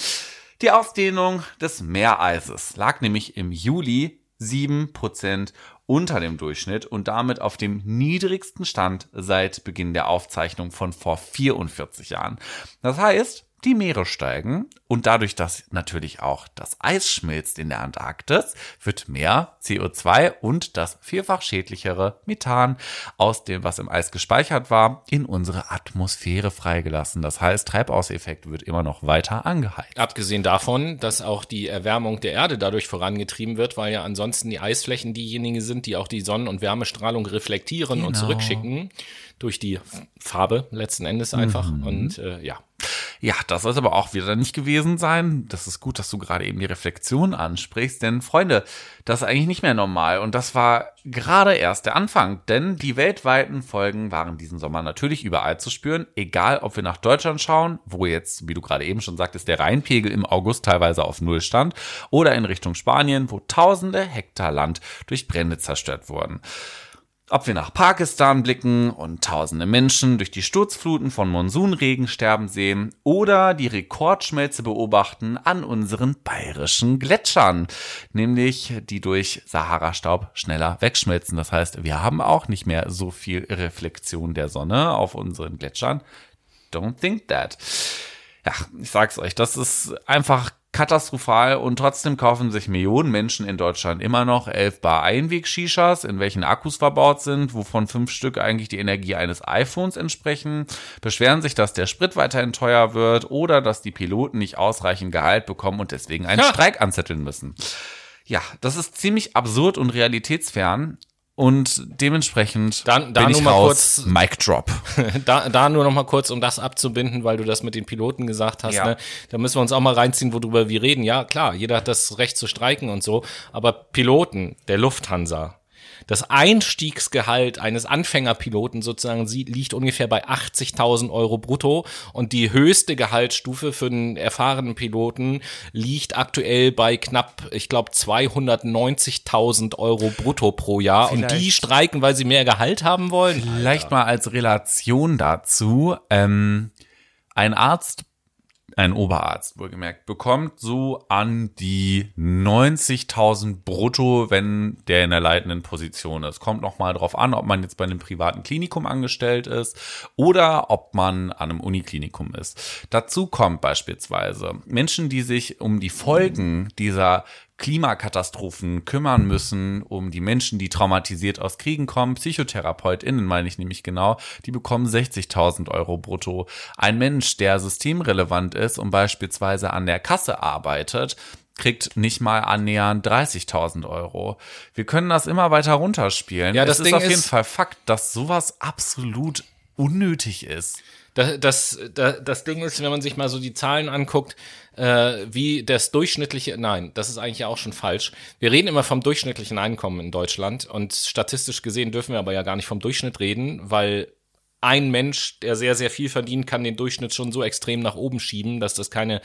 Die Ausdehnung des Meereises lag nämlich im Juli 7% unter dem Durchschnitt und damit auf dem niedrigsten Stand seit Beginn der Aufzeichnung von vor 44 Jahren. Das heißt, die Meere steigen und dadurch, dass natürlich auch das Eis schmilzt in der Antarktis, wird mehr CO2 und das vierfach schädlichere Methan aus dem, was im Eis gespeichert war, in unsere Atmosphäre freigelassen. Das heißt, Treibhauseffekt wird immer noch weiter angeheizt. Abgesehen davon, dass auch die Erwärmung der Erde dadurch vorangetrieben wird, weil ja ansonsten die Eisflächen diejenigen sind, die auch die Sonnen- und Wärmestrahlung reflektieren genau. und zurückschicken durch die Farbe letzten Endes einfach. Mhm. Und äh, ja. Ja, das soll aber auch wieder nicht gewesen sein. Das ist gut, dass du gerade eben die Reflexion ansprichst, denn Freunde, das ist eigentlich nicht mehr normal und das war gerade erst der Anfang, denn die weltweiten Folgen waren diesen Sommer natürlich überall zu spüren, egal ob wir nach Deutschland schauen, wo jetzt, wie du gerade eben schon sagtest, der Rheinpegel im August teilweise auf Null stand, oder in Richtung Spanien, wo tausende Hektar Land durch Brände zerstört wurden. Ob wir nach Pakistan blicken und tausende Menschen durch die Sturzfluten von Monsunregen sterben sehen oder die Rekordschmelze beobachten an unseren bayerischen Gletschern, nämlich die durch Sahara-Staub schneller wegschmelzen. Das heißt, wir haben auch nicht mehr so viel Reflexion der Sonne auf unseren Gletschern. Don't think that. Ja, ich sag's euch, das ist einfach katastrophal und trotzdem kaufen sich Millionen Menschen in Deutschland immer noch 11 Bar Einweg-Shishas, in welchen Akkus verbaut sind, wovon fünf Stück eigentlich die Energie eines iPhones entsprechen, beschweren sich, dass der Sprit weiterhin teuer wird oder dass die Piloten nicht ausreichend Gehalt bekommen und deswegen einen ja. Streik anzetteln müssen. Ja, das ist ziemlich absurd und realitätsfern. Und dementsprechend Dann- da bin nur ich raus. kurz- Mic Drop. Da, da nur noch mal kurz, um das abzubinden, weil du das mit den Piloten gesagt hast. Ja. Ne? Da müssen wir uns auch mal reinziehen, worüber wir reden. Ja, klar, jeder hat das Recht zu streiken und so. Aber Piloten der Lufthansa, das Einstiegsgehalt eines Anfängerpiloten sozusagen liegt ungefähr bei 80.000 Euro brutto und die höchste Gehaltsstufe für einen erfahrenen Piloten liegt aktuell bei knapp, ich glaube, 290.000 Euro brutto pro Jahr und die Vielleicht- streiken, weil sie mehr Gehalt haben wollen. Vielleicht mal als Relation dazu. Ähm, ein Arzt, ein Oberarzt wohlgemerkt, bekommt so an die 90.000 brutto, wenn der in der leitenden Position ist. Kommt noch mal drauf an, ob man jetzt bei einem privaten Klinikum angestellt ist oder ob man an einem Uniklinikum ist. Dazu kommt beispielsweise Menschen, die sich um die Folgen dieser Klimakatastrophen kümmern müssen, um die Menschen, die traumatisiert aus Kriegen kommen. PsychotherapeutInnen meine ich nämlich genau, die bekommen 60.000 Euro brutto. Ein Mensch, der systemrelevant ist und beispielsweise an der Kasse arbeitet, kriegt nicht mal annähernd 30.000 Euro. Wir können das immer weiter runterspielen. Ja, das es Ding ist auf jeden ist- Fall Fakt, dass sowas absolut unnötig ist. Das, das, das, das Ding ist, wenn man sich mal so die Zahlen anguckt, äh, wie das durchschnittliche, nein, das ist eigentlich auch schon falsch. Wir reden immer vom durchschnittlichen Einkommen in Deutschland und statistisch gesehen dürfen wir aber ja gar nicht vom Durchschnitt reden, weil ein Mensch, der sehr, sehr viel verdient, kann den Durchschnitt schon so extrem nach oben schieben, dass das keine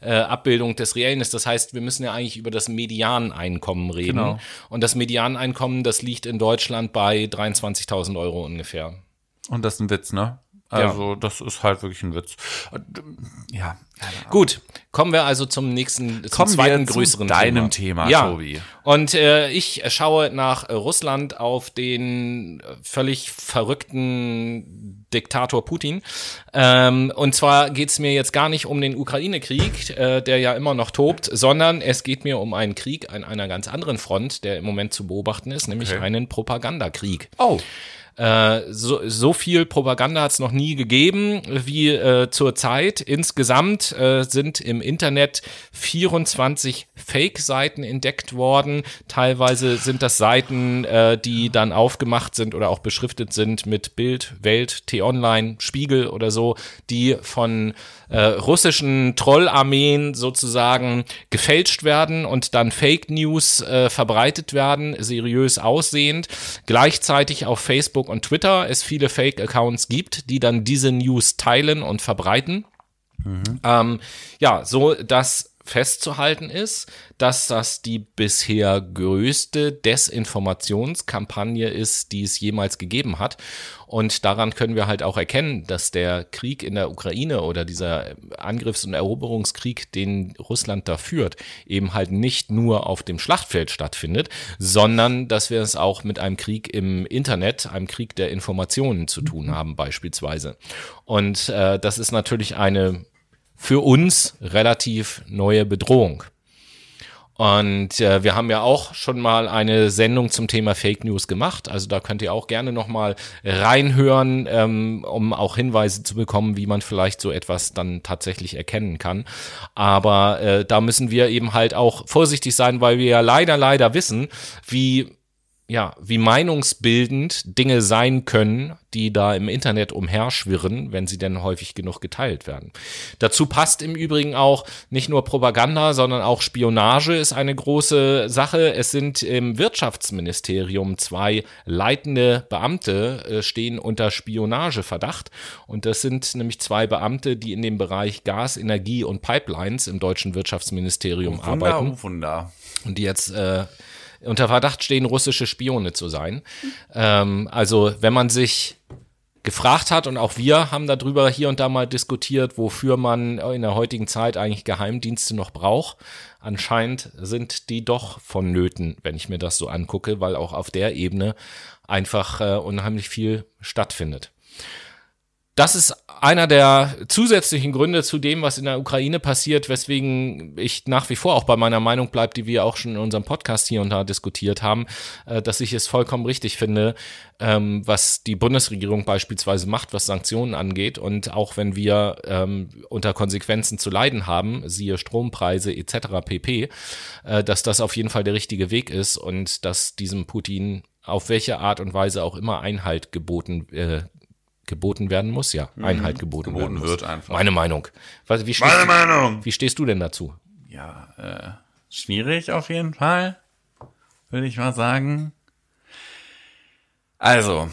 äh, Abbildung des Reellen ist. Das heißt, wir müssen ja eigentlich über das Medianeinkommen reden. Genau. Und das Medianeinkommen, das liegt in Deutschland bei 23.000 Euro ungefähr. Und das ist ein Witz, ne? Also, das ist halt wirklich ein Witz. Ja. Gut, kommen wir also zum nächsten, zum Kommen zweiten zu größeren deinem Thema, ja. Tobi. Und äh, ich schaue nach äh, Russland auf den äh, völlig verrückten Diktator Putin. Ähm, und zwar geht's mir jetzt gar nicht um den Ukraine-Krieg, äh, der ja immer noch tobt, sondern es geht mir um einen Krieg an einer ganz anderen Front, der im Moment zu beobachten ist, nämlich Okay. einen Propagandakrieg. Oh. Äh, so, so viel Propaganda hat es noch nie gegeben wie äh, zur Zeit. Insgesamt äh, sind im Internet 24 Fake-Seiten entdeckt worden. Teilweise sind das Seiten, äh, die dann aufgemacht sind oder auch beschriftet sind mit Bild, Welt, T-Online, Spiegel oder so, die von äh, russischen Trollarmeen sozusagen gefälscht werden und dann Fake News äh, verbreitet werden, seriös aussehend. Gleichzeitig auf Facebook und Twitter es viele Fake-Accounts gibt, die dann diese News teilen und verbreiten. Ähm, ja, so dass festzuhalten ist, dass das die bisher größte Desinformationskampagne ist, die es jemals gegeben hat. Und daran können wir halt auch erkennen, dass der Krieg in der Ukraine oder dieser Angriffs- und Eroberungskrieg, den Russland da führt, eben halt nicht nur auf dem Schlachtfeld stattfindet, sondern dass wir es auch mit einem Krieg im Internet, einem Krieg der Informationen zu tun haben beispielsweise. Und äh, das ist natürlich eine für uns relativ neue Bedrohung. Und äh, wir haben ja auch schon mal eine Sendung zum Thema Fake News gemacht. Also da könnt ihr auch gerne noch mal reinhören, ähm, um auch Hinweise zu bekommen, wie man vielleicht so etwas dann tatsächlich erkennen kann. Aber äh, da müssen wir eben halt auch vorsichtig sein, weil wir ja leider, leider wissen, wie ja, wie meinungsbildend Dinge sein können, die da im Internet umherschwirren, wenn sie denn häufig genug geteilt werden. Dazu passt im Übrigen auch nicht nur Propaganda, sondern auch Spionage ist eine große Sache. Es sind im Wirtschaftsministerium zwei leitende Beamte äh, stehen unter Spionageverdacht und das sind nämlich zwei Beamte, die in dem Bereich Gas, Energie und Pipelines im deutschen Wirtschaftsministerium Wunder, arbeiten oh Wunder. und die jetzt äh, unter Verdacht stehen, russische Spione zu sein. Ähm, also wenn man sich gefragt hat und auch wir haben darüber hier und da mal diskutiert, wofür man in der heutigen Zeit eigentlich Geheimdienste noch braucht. Anscheinend sind die doch vonnöten, wenn ich mir das so angucke, weil auch auf der Ebene einfach äh, unheimlich viel stattfindet. Das ist einer der zusätzlichen Gründe zu dem, was in der Ukraine passiert, weswegen ich nach wie vor auch bei meiner Meinung bleibe, die wir auch schon in unserem Podcast hier und da diskutiert haben, äh, dass ich es vollkommen richtig finde, ähm, was die Bundesregierung beispielsweise macht, was Sanktionen angeht. Und auch wenn wir ähm, unter Konsequenzen zu leiden haben, siehe Strompreise etc. pp, äh, dass das auf jeden Fall der richtige Weg ist und dass diesem Putin auf welche Art und Weise auch immer Einhalt geboten äh, geboten werden muss, ja, mhm. Einhalt geboten, geboten werden muss. wird einfach. Meine Meinung. Was, wie Meine Meinung. Wie stehst du denn dazu? Ja, äh, schwierig auf jeden Fall, würde ich mal sagen. Also,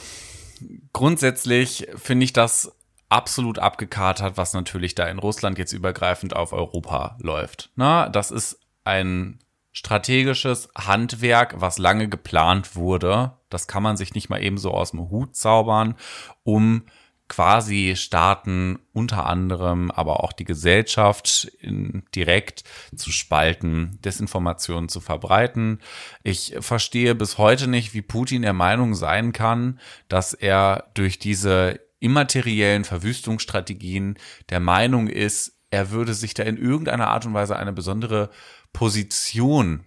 grundsätzlich finde ich das absolut abgekatert, was natürlich da in Russland jetzt übergreifend auf Europa läuft. Na, das ist ein strategisches Handwerk, was lange geplant wurde. Das kann man sich nicht mal eben so aus dem Hut zaubern, um quasi Staaten unter anderem, aber auch die Gesellschaft in, direkt zu spalten, Desinformationen zu verbreiten. Ich verstehe bis heute nicht, wie Putin der Meinung sein kann, dass er durch diese immateriellen Verwüstungsstrategien der Meinung ist, er würde sich da in irgendeiner Art und Weise eine besondere Position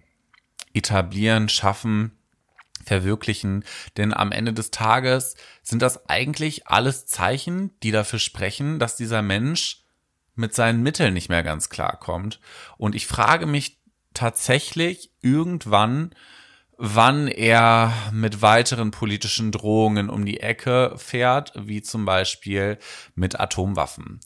etablieren, schaffen, verwirklichen. Denn am Ende des Tages sind das eigentlich alles Zeichen, die dafür sprechen, dass dieser Mensch mit seinen Mitteln nicht mehr ganz klar kommt. Und ich frage mich tatsächlich irgendwann, wann er mit weiteren politischen Drohungen um die Ecke fährt, wie zum Beispiel mit Atomwaffen.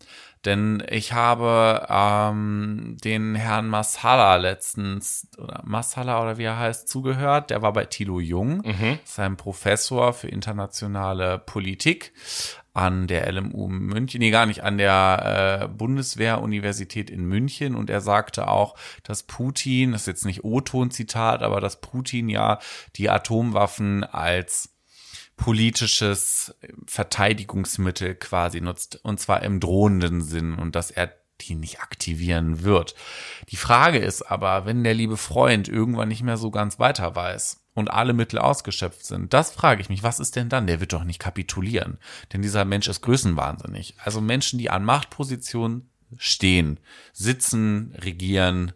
Denn ich habe ähm, den Herrn Masala letztens, oder Masala oder wie er heißt, zugehört. Der war bei Thilo Jung, mhm. sein Professor für internationale Politik an der LMU München, nee, gar nicht, an der äh, Bundeswehr-Universität in München. Und er sagte auch, dass Putin, das ist jetzt nicht O-Ton-Zitat, aber dass Putin ja die Atomwaffen als politisches Verteidigungsmittel quasi nutzt, und zwar im drohenden Sinn und dass er die nicht aktivieren wird. Die Frage ist aber, wenn der liebe Freund irgendwann nicht mehr so ganz weiter weiß und alle Mittel ausgeschöpft sind, das frage ich mich, was ist denn dann? Der wird doch nicht kapitulieren, denn dieser Mensch ist größenwahnsinnig. Also Menschen, die an Machtpositionen stehen, sitzen, regieren,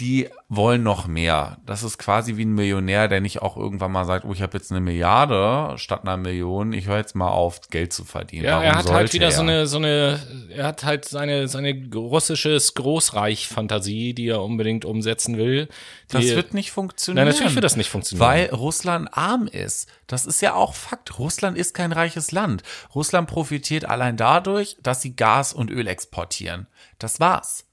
die wollen noch mehr. Das ist quasi wie ein Millionär, der nicht auch irgendwann mal sagt, oh, ich habe jetzt eine Milliarde statt einer Million, ich höre jetzt mal auf, Geld zu verdienen. Ja, Warum er hat halt wieder er? so eine, so eine, er hat halt seine, seine russisches Großreich-Fantasie, die er unbedingt umsetzen will. das wird nicht funktionieren. Nein, natürlich wird das nicht funktionieren. Weil Russland arm ist. Das ist ja auch Fakt. Russland ist kein reiches Land. Russland profitiert allein dadurch, dass sie Gas und Öl exportieren. Das war's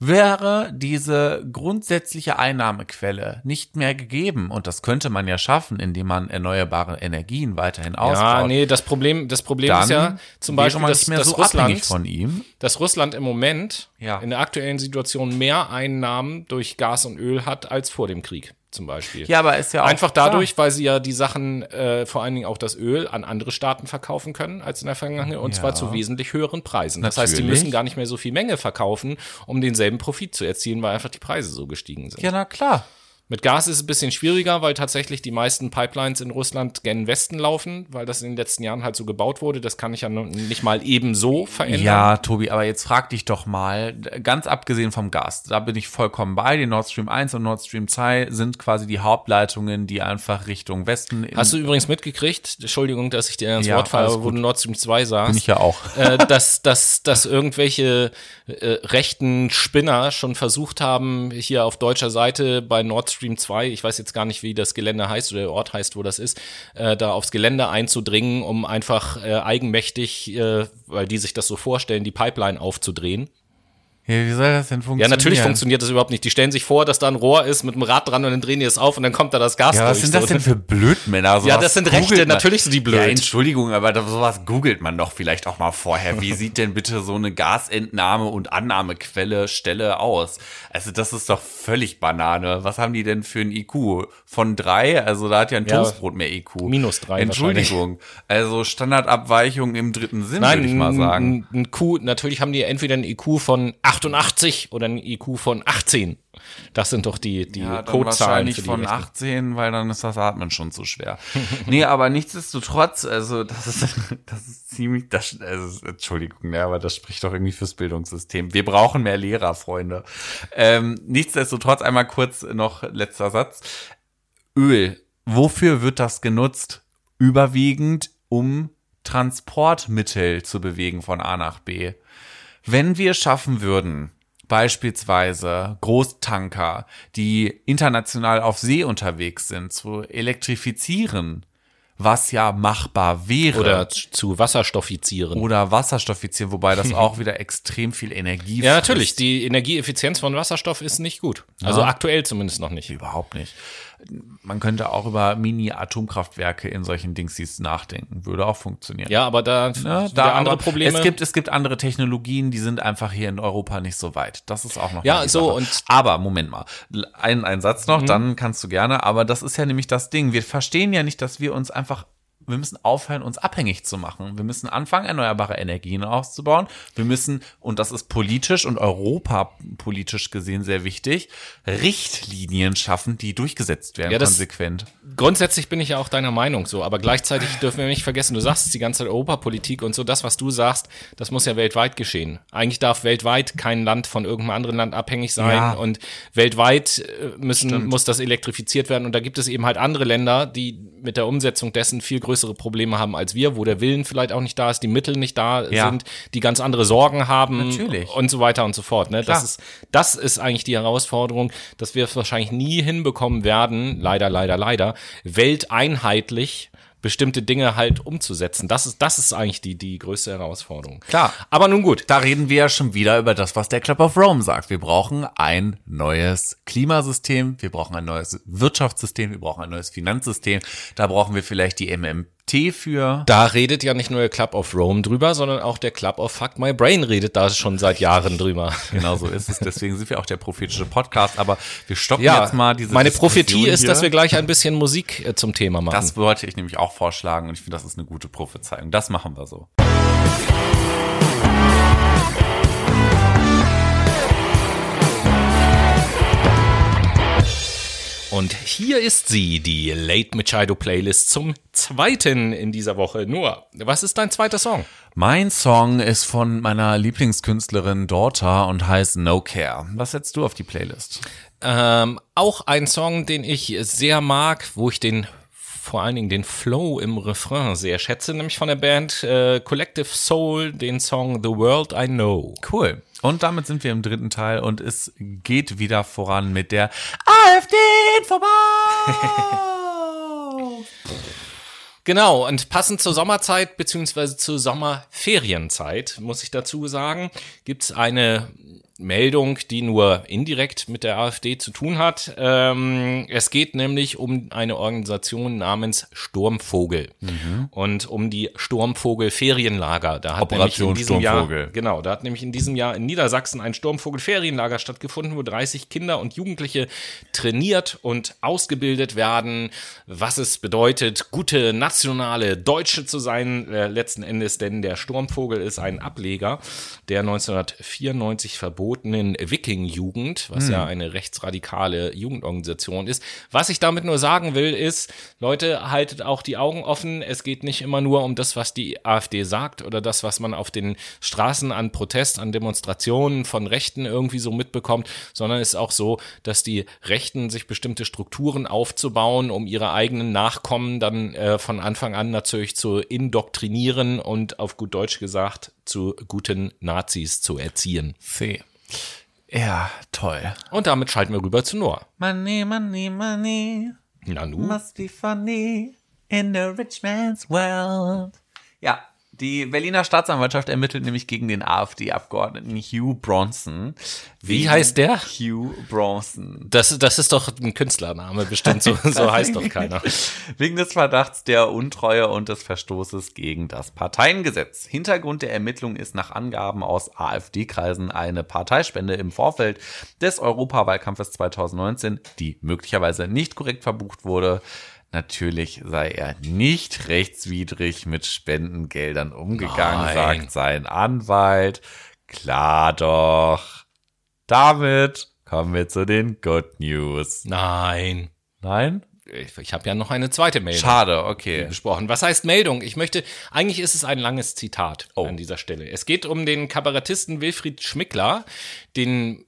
wäre diese grundsätzliche Einnahmequelle nicht mehr gegeben. Und das könnte man ja schaffen, indem man erneuerbare Energien weiterhin ausbaut. Ja, nee, das Problem, das Problem ist ja zum Beispiel, dass, dass, so Russland, von ihm. dass Russland im Moment ja. in der aktuellen Situation mehr Einnahmen durch Gas und Öl hat als vor dem Krieg zum Beispiel. Ja, aber ist ja auch einfach dadurch, klar. weil sie ja die Sachen, äh, vor allen Dingen auch das Öl, an andere Staaten verkaufen können als in der Vergangenheit und ja. zwar zu wesentlich höheren Preisen. Das Natürlich. heißt, die müssen gar nicht mehr so viel Menge verkaufen, um denselben Profit zu erzielen, weil einfach die Preise so gestiegen sind. Ja, na klar. Mit Gas ist es ein bisschen schwieriger, weil tatsächlich die meisten Pipelines in Russland gen Westen laufen, weil das in den letzten Jahren halt so gebaut wurde. Das kann ich ja nicht mal eben so verändern. Ja, Tobi, aber jetzt frag dich doch mal, ganz abgesehen vom Gas, da bin ich vollkommen bei. Die Nord Stream 1 und Nord Stream 2 sind quasi die Hauptleitungen, die einfach Richtung Westen. Hast du übrigens mitgekriegt, Entschuldigung, dass ich dir ins ja, Wort falle, wo du Nord Stream 2 sagst. Bin ich ja auch. Äh, dass, dass, dass irgendwelche äh, rechten Spinner schon versucht haben, hier auf deutscher Seite bei Nord Stream Stream 2, ich weiß jetzt gar nicht, wie das Gelände heißt oder der Ort heißt, wo das ist, äh, da aufs Gelände einzudringen, um einfach äh, eigenmächtig, äh, weil die sich das so vorstellen, die Pipeline aufzudrehen. Ja, wie soll das denn funktionieren? Ja, natürlich funktioniert das überhaupt nicht. Die stellen sich vor, dass da ein Rohr ist mit einem Rad dran und dann drehen die es auf und dann kommt da das Gas ja, was sind das denn für Blödmänner? So ja, das sind Rechte, man. natürlich sind die blöd. Ja, Entschuldigung, aber sowas googelt man doch vielleicht auch mal vorher. Wie sieht denn bitte so eine Gasentnahme und Annahmequelle, Stelle aus? Also das ist doch völlig Banane. Was haben die denn für ein IQ? Von drei? Also da hat ja ein ja, Toastbrot mehr IQ. Minus drei Entschuldigung. Also Standardabweichung im dritten Sinn, würde ich mal sagen. Ein, ein Q, natürlich haben die entweder ein IQ von acht 88 oder ein IQ von 18. Das sind doch die, die Ja, Codezahlen wahrscheinlich von Rechnung. 18, weil dann ist das Atmen schon zu schwer. nee, aber nichtsdestotrotz, also das ist, das ist ziemlich, das, also, Entschuldigung, ja, aber das spricht doch irgendwie fürs Bildungssystem. Wir brauchen mehr Lehrer, Freunde. Ähm, nichtsdestotrotz einmal kurz noch letzter Satz. Öl, wofür wird das genutzt? Überwiegend, um Transportmittel zu bewegen von A nach B. Wenn wir schaffen würden, beispielsweise Großtanker, die international auf See unterwegs sind, zu elektrifizieren, was ja machbar wäre. Oder zu wasserstoffizieren. oder wasserstoffizieren, wobei das auch wieder extrem viel Energie ja, frisst. natürlich. Die Energieeffizienz von Wasserstoff ist nicht gut. Also aktuell zumindest noch nicht. Überhaupt nicht. Man könnte auch über Mini-Atomkraftwerke in solchen Dingsies nachdenken. Würde auch funktionieren. Ja, aber da, Ne, ja andere Probleme. Es gibt, es gibt andere Technologien, die sind einfach hier in Europa nicht so weit. Das ist auch noch Ja, so, Sache. und- aber Moment mal, ein, ein Satz Mhm. noch, dann kannst du gerne. Aber das ist ja nämlich das Ding. Wir verstehen ja nicht, dass wir uns einfach wir müssen aufhören, uns abhängig zu machen. Wir müssen anfangen, erneuerbare Energien auszubauen. Wir müssen, und das ist politisch und europapolitisch gesehen sehr wichtig, Richtlinien schaffen, die durchgesetzt werden, Ja, konsequent. Grundsätzlich bin ich ja auch deiner Meinung so, aber gleichzeitig dürfen wir nicht vergessen, du sagst die ganze Zeit Europapolitik und so, das, was du sagst, das muss ja weltweit geschehen. Eigentlich darf weltweit kein Land von irgendeinem anderen Land abhängig sein Ja. und weltweit äh, müssen, muss das elektrifiziert werden und da gibt es eben halt andere Länder, die mit der Umsetzung dessen viel größere Probleme haben als wir, wo der Willen vielleicht auch nicht da ist, die Mittel nicht da Ja. sind, die ganz andere Sorgen haben Natürlich. und so weiter und so fort. Ne? Klar. Das, ist, das ist eigentlich die Herausforderung, dass wir es wahrscheinlich nie hinbekommen werden, leider, leider, leider, welteinheitlich bestimmte Dinge halt umzusetzen. Das ist, das ist eigentlich die, die größte Herausforderung. Klar. Aber nun gut. Da reden wir ja schon wieder über das, was der Club of Rome sagt. Wir brauchen ein neues Klimasystem, wir brauchen ein neues Wirtschaftssystem, wir brauchen ein neues Finanzsystem. Da brauchen wir vielleicht die MMT für. Da redet ja nicht nur der Club of Rome drüber, sondern auch der Club of Fuck My Brain redet da schon seit Jahren drüber. Genau so ist es. Deswegen sind wir auch der prophetische Podcast. Aber wir stoppen jetzt mal diese meine Diskussion Prophetie ist, hier. dass wir gleich ein bisschen Musik äh, zum Thema machen. Das wollte ich nämlich auch vorschlagen und ich finde, das ist eine gute Prophezeiung. Das machen wir so. Und hier ist sie, die Late Machado Playlist zum zweiten in dieser Woche. Nur, was ist dein zweiter Song? Mein Song ist von meiner Lieblingskünstlerin Daughter und heißt No Care. Was setzt du auf die Playlist? Ähm, auch ein Song, den ich sehr mag, wo ich den vor allen Dingen den Flow im Refrain sehr schätze, nämlich von der Band äh, Collective Soul, den Song The World I Know. Cool. Und damit sind wir im dritten Teil und es geht wieder voran mit der AfD vorbei. Genau, und passend zur Sommerzeit beziehungsweise zur Sommerferienzeit, muss ich dazu sagen, gibt's eine Meldung, die nur indirekt mit der AfD zu tun hat. Ähm, es geht nämlich um eine Organisation namens Sturmvogel und um die Sturmvogel Ferienlager. Da hat Operation nämlich in diesem Sturmvogel. Jahr Genau, da hat nämlich in diesem Jahr in Niedersachsen ein Sturmvogel-Ferienlager stattgefunden, wo 30 Kinder und Jugendliche trainiert und ausgebildet werden, was es bedeutet, gute nationale Deutsche zu sein, äh, letzten Endes, denn der Sturmvogel ist ein Ableger der 1994 verbotenen Wiking-Jugend, was ja eine rechtsradikale Jugendorganisation ist. Was ich damit nur sagen will, ist, Leute, haltet auch die Augen offen. Es geht nicht immer nur um das, was die AfD sagt oder das, was man auf den Straßen an Protest, an Demonstrationen von Rechten irgendwie so mitbekommt, sondern es ist auch so, dass die Rechten sich bestimmte Strukturen aufzubauen, um ihre eigenen Nachkommen dann äh, von Anfang an natürlich zu indoktrinieren und auf gut Deutsch gesagt zu guten Nazis zu erziehen. C. Ja, toll. Und damit schalten wir rüber zu Noah. Money, money, money Nanu? must be funny in the rich man's world. Ja, die Berliner Staatsanwaltschaft ermittelt nämlich gegen den AfD-Abgeordneten Hugh Bronson. Wie heißt der? Hugh Bronson. Das, das ist doch ein Künstlername, bestimmt. So, so heißt doch keiner. Wegen des Verdachts der Untreue und des Verstoßes gegen das Parteiengesetz. Hintergrund der Ermittlung ist nach Angaben aus AfD-Kreisen eine Parteispende im Vorfeld des Europawahlkampfes 2019, die möglicherweise nicht korrekt verbucht wurde. Natürlich sei er nicht rechtswidrig mit Spendengeldern umgegangen, Nein. sagt sein Anwalt. Klar doch. damit kommen wir zu den Good News. Nein. Nein? Ich, ich habe ja noch eine zweite Meldung. Schade, okay. besprochen. Was heißt Meldung? Ich möchte, eigentlich ist es ein langes Zitat Oh. an dieser Stelle. Es geht um den Kabarettisten Wilfried Schmickler, den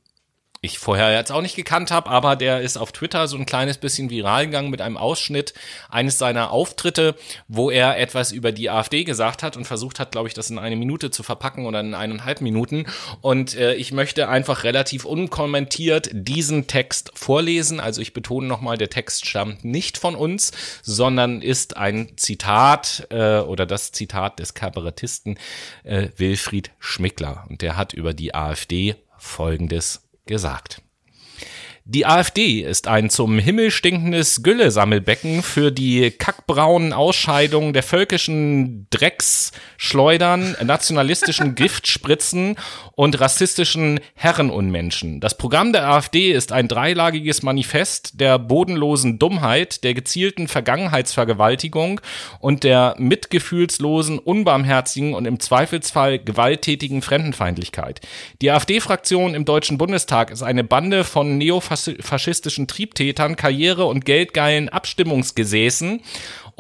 ich vorher jetzt auch nicht gekannt habe, aber der ist auf Twitter so ein kleines bisschen viral gegangen mit einem Ausschnitt eines seiner Auftritte, wo er etwas über die AfD gesagt hat und versucht hat, glaube ich, das in eine Minute zu verpacken oder in eineinhalb Minuten. Und äh, ich möchte einfach relativ unkommentiert diesen Text vorlesen. Also ich betone nochmal, der Text stammt nicht von uns, sondern ist ein Zitat äh, oder das Zitat des Kabarettisten äh, Wilfried Schmickler. Und der hat über die AfD Folgendes gesagt. Die AfD ist ein zum Himmel stinkendes Güllesammelbecken für die kackbraunen Ausscheidungen der völkischen Drecksschleudern, nationalistischen Giftspritzen und rassistischen Herrenunmenschen. Das Programm der AfD ist ein dreilagiges Manifest der bodenlosen Dummheit, der gezielten Vergangenheitsvergewaltigung und der mitgefühlslosen, unbarmherzigen und im Zweifelsfall gewalttätigen Fremdenfeindlichkeit. Die AfD-Fraktion im Deutschen Bundestag ist eine Bande von neofaschistischen Triebtätern, Karriere- und geldgeilen Abstimmungsgesäßen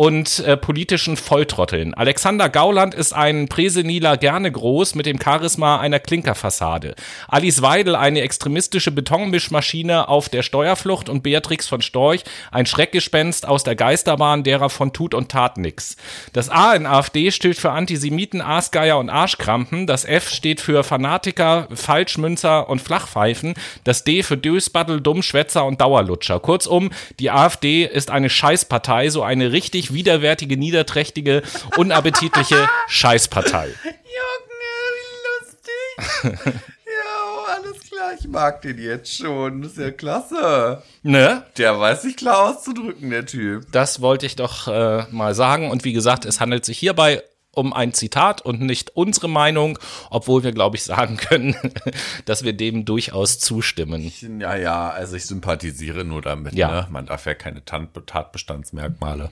und äh, politischen Volltrotteln. Alexander Gauland ist ein Präseniler gerne groß mit dem Charisma einer Klinkerfassade. Alice Weidel eine extremistische Betonmischmaschine auf der Steuerflucht und Beatrix von Storch ein Schreckgespenst aus der Geisterbahn, derer von Tut und Tat nix. Das A in AfD steht für Antisemiten, Aasgeier und Arschkrampen. Das F steht für Fanatiker, Falschmünzer und Flachpfeifen. Das D für Dösbattel, Dummschwätzer und Dauerlutscher. Kurzum, die AfD ist eine Scheißpartei, so eine richtig widerwärtige, niederträchtige, unappetitliche Scheißpartei. Junge, wie lustig. ja, alles klar. Ich mag den jetzt schon. Das ist ja klasse. Ne? Der weiß sich klar auszudrücken, der Typ. Das wollte ich doch äh, mal sagen. Und wie gesagt, es handelt sich hierbei um ein Zitat und nicht unsere Meinung, obwohl wir, glaube ich, sagen können, dass wir dem durchaus zustimmen. Ja, ja, also ich sympathisiere nur damit. Ja. Ne? Man darf ja keine Tan- Tatbestandsmerkmale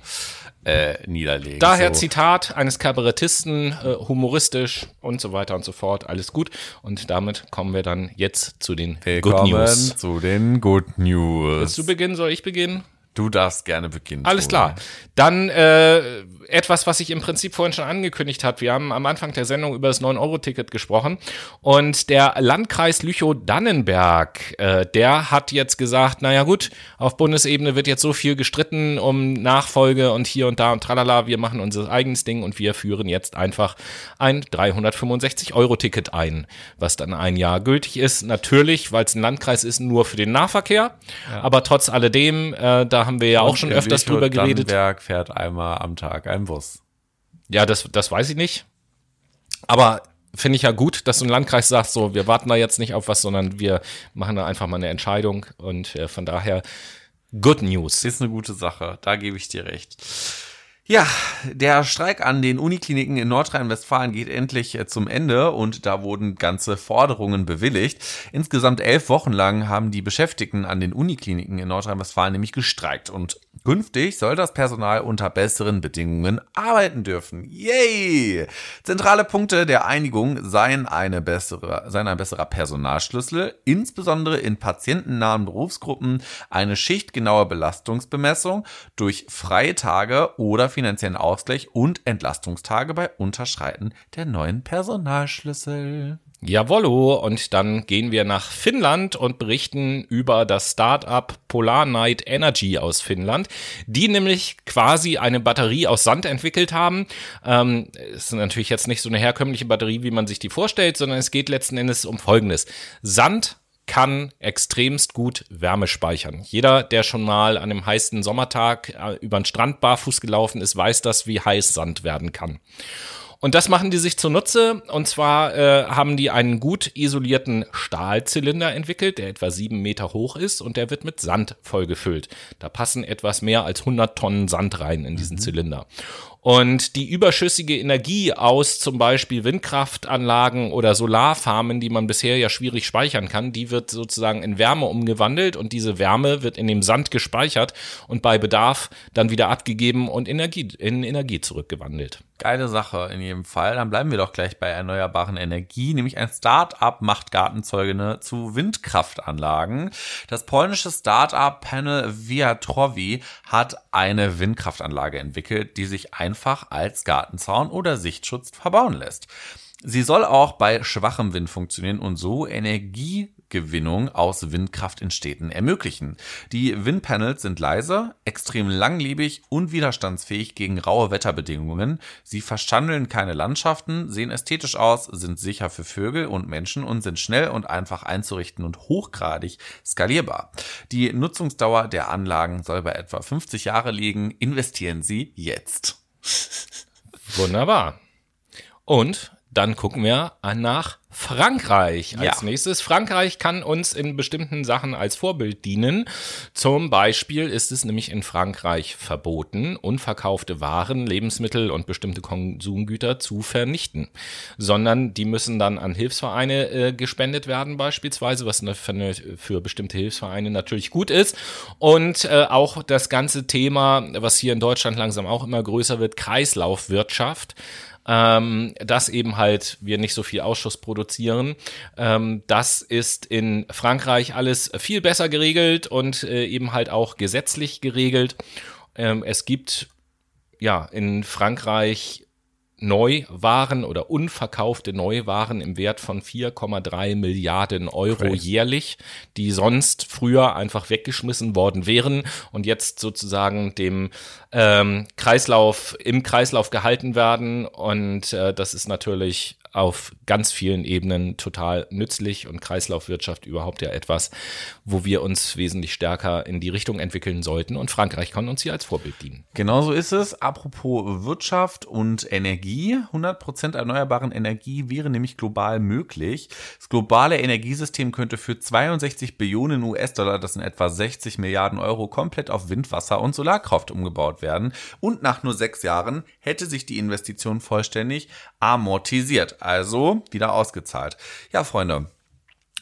äh, niederlegen. Daher so. Zitat eines Kabarettisten, äh, humoristisch und so weiter und so fort. Alles gut. Und damit kommen wir dann jetzt zu den Good Willkommen News. zu den Good News. Willst du beginnen? Soll ich beginnen? Du darfst gerne beginnen. Alles klar. Dann äh, etwas, was ich im Prinzip vorhin schon angekündigt habe. Wir haben am Anfang der Sendung über das 9-Euro-Ticket gesprochen und der Landkreis Lüchow-Dannenberg, äh, der hat jetzt gesagt, naja gut, auf Bundesebene wird jetzt so viel gestritten um Nachfolge und hier und da und tralala, wir machen unser eigenes Ding und wir führen jetzt einfach ein 365-Euro-Ticket ein, was dann ein Jahr gültig ist. Natürlich, weil es ein Landkreis ist, nur für den Nahverkehr, aber trotz alledem, äh, da haben wir ja auch schon öfters drüber geredet. Dannenberg fährt einmal am Tag Bus. Ja, das, das weiß ich nicht. Aber finde ich ja gut, dass so ein Landkreis sagt, so, wir warten da jetzt nicht auf was, sondern wir machen da einfach mal eine Entscheidung. Und äh, von daher, good news. Ist eine gute Sache, da gebe ich dir recht. Ja, der Streik an den Unikliniken in Nordrhein-Westfalen geht endlich äh, zum Ende und da wurden ganze Forderungen bewilligt. Insgesamt elf Wochen lang haben die Beschäftigten an den Unikliniken in Nordrhein-Westfalen nämlich gestreikt und künftig soll das Personal unter besseren Bedingungen arbeiten dürfen. Yay! Zentrale Punkte der Einigung seien eine bessere, seien ein besserer Personalschlüssel, insbesondere in patientennahen Berufsgruppen eine schichtgenaue Belastungsbemessung durch freie Tage oder finanziellen Ausgleich und Entlastungstage bei Unterschreiten der neuen Personalschlüssel. Jawollo. Und dann gehen wir nach Finnland und berichten über das Startup Polar Night Energy aus Finnland, die nämlich quasi eine Batterie aus Sand entwickelt haben. Ähm, es ist natürlich jetzt nicht so eine herkömmliche Batterie, wie man sich die vorstellt, sondern es geht letzten Endes um Folgendes. Sand kann extremst gut Wärme speichern. Jeder, der schon mal an einem heißen Sommertag äh, über den Strand barfuß gelaufen ist, weiß das, wie heiß Sand werden kann. Und das machen die sich zunutze. Und zwar äh, haben die einen gut isolierten Stahlzylinder entwickelt, der etwa sieben Meter hoch ist und der wird mit Sand vollgefüllt. Da passen etwas mehr als 100 Tonnen Sand rein in diesen Zylinder. Und die überschüssige Energie aus zum Beispiel Windkraftanlagen oder Solarfarmen, die man bisher ja schwierig speichern kann, die wird sozusagen in Wärme umgewandelt und diese Wärme wird in dem Sand gespeichert und bei Bedarf dann wieder abgegeben und Energie, in Energie zurückgewandelt. Geile Sache in jedem Fall. Dann bleiben wir doch gleich bei erneuerbaren Energie, nämlich ein Start-up macht Gartenzeugene zu Windkraftanlagen. Das polnische Start-up Panel Viatrovi hat eine Windkraftanlage entwickelt, die sich einfach als Gartenzaun oder Sichtschutz verbauen lässt. Sie soll auch bei schwachem Wind funktionieren und so Energie Gewinnung aus Windkraft in Städten ermöglichen. Die Windpanels sind leise, extrem langlebig und widerstandsfähig gegen raue Wetterbedingungen. Sie verschandeln keine Landschaften, sehen ästhetisch aus, sind sicher für Vögel und Menschen und sind schnell und einfach einzurichten und hochgradig skalierbar. Die Nutzungsdauer der Anlagen soll bei etwa 50 Jahre liegen. Investieren Sie jetzt. Wunderbar. Und dann gucken wir nach Frankreich als ja. nächstes. Frankreich kann uns in bestimmten Sachen als Vorbild dienen. Zum Beispiel ist es nämlich in Frankreich verboten, unverkaufte Waren, Lebensmittel und bestimmte Konsumgüter zu vernichten, sondern die müssen dann an Hilfsvereine äh, gespendet werden beispielsweise, was für, für, bestimmte Hilfsvereine natürlich gut ist. Und äh, auch das ganze Thema, was hier in Deutschland langsam auch immer größer wird, Kreislaufwirtschaft ähm, dass eben halt wir nicht so viel Ausschuss produzieren. Ähm, das ist in Frankreich alles viel besser geregelt und äh, eben halt auch gesetzlich geregelt. Ähm, es gibt ja in Frankreich Neuwaren oder unverkaufte Neuwaren im Wert von 4,3 Milliarden Euro Crazy. jährlich, die sonst früher einfach weggeschmissen worden wären und jetzt sozusagen dem ähm, Kreislauf im Kreislauf gehalten werden. Und äh, das ist natürlich auf ganz vielen Ebenen total nützlich und Kreislaufwirtschaft überhaupt ja etwas, wo wir uns wesentlich stärker in die Richtung entwickeln sollten und Frankreich kann uns hier als Vorbild dienen. Genauso ist es. Apropos Wirtschaft und Energie. 100% erneuerbaren Energie wäre nämlich global möglich. Das globale Energiesystem könnte für 62 Billionen US-Dollar, das sind etwa 60 Milliarden Euro, komplett auf Windwasser und Solarkraft umgebaut werden. Und nach nur sechs Jahren hätte sich die Investition vollständig amortisiert also wieder ausgezahlt. Ja, Freunde,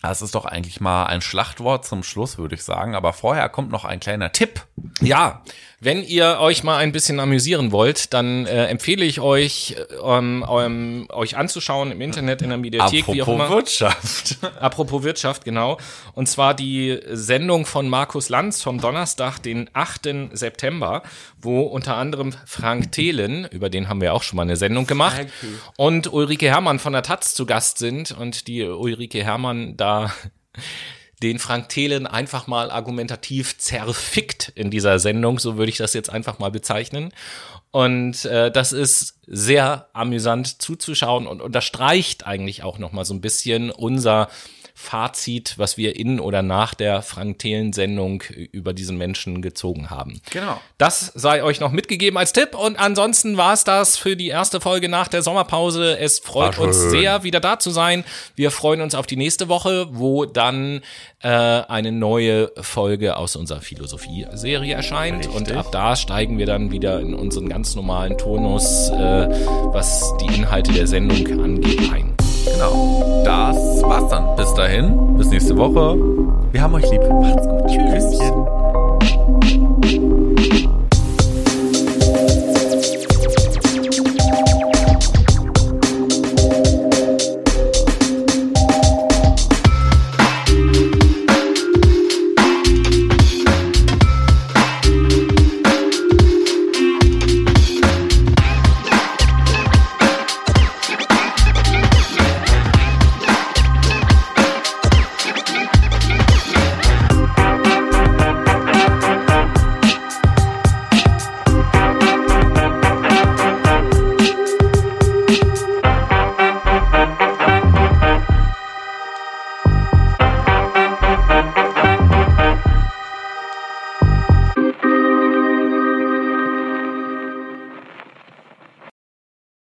das ist doch eigentlich mal ein Schlachtwort zum Schluss, würde ich sagen. Aber vorher kommt noch ein kleiner Tipp. Ja, wenn ihr euch mal ein bisschen amüsieren wollt, dann äh, empfehle ich euch, ähm, ähm, euch anzuschauen im Internet, in der Mediathek, Apropos wie auch immer. Wirtschaft. Apropos Wirtschaft, genau. Und zwar die Sendung von Markus Lanz vom Donnerstag, den 8. September, wo unter anderem Frank Thelen, über den haben wir auch schon mal eine Sendung gemacht, und Ulrike Hermann von der Taz zu Gast sind und die Ulrike Hermann da den Frank Thelen einfach mal argumentativ zerfickt in dieser Sendung, so würde ich das jetzt einfach mal bezeichnen. Und äh, das ist sehr amüsant zuzuschauen und unterstreicht eigentlich auch noch mal so ein bisschen unser Fazit, was wir in oder nach der Frank Thelen-Sendung über diesen Menschen gezogen haben. Genau. Das sei euch noch mitgegeben als Tipp. Und ansonsten war es das für die erste Folge nach der Sommerpause. Es freut uns sehr, wieder da zu sein. Wir freuen uns auf die nächste Woche, wo dann äh, eine neue Folge aus unserer Philosophie-Serie erscheint. Richtig. Und ab da steigen wir dann wieder in unseren ganz normalen Turnus, äh, was die Inhalte der Sendung angeht, ein. Genau. Das war's dann. Bis dahin. Bis nächste Woche. Wir haben euch lieb. Macht's gut. Tschüss. Küsschen.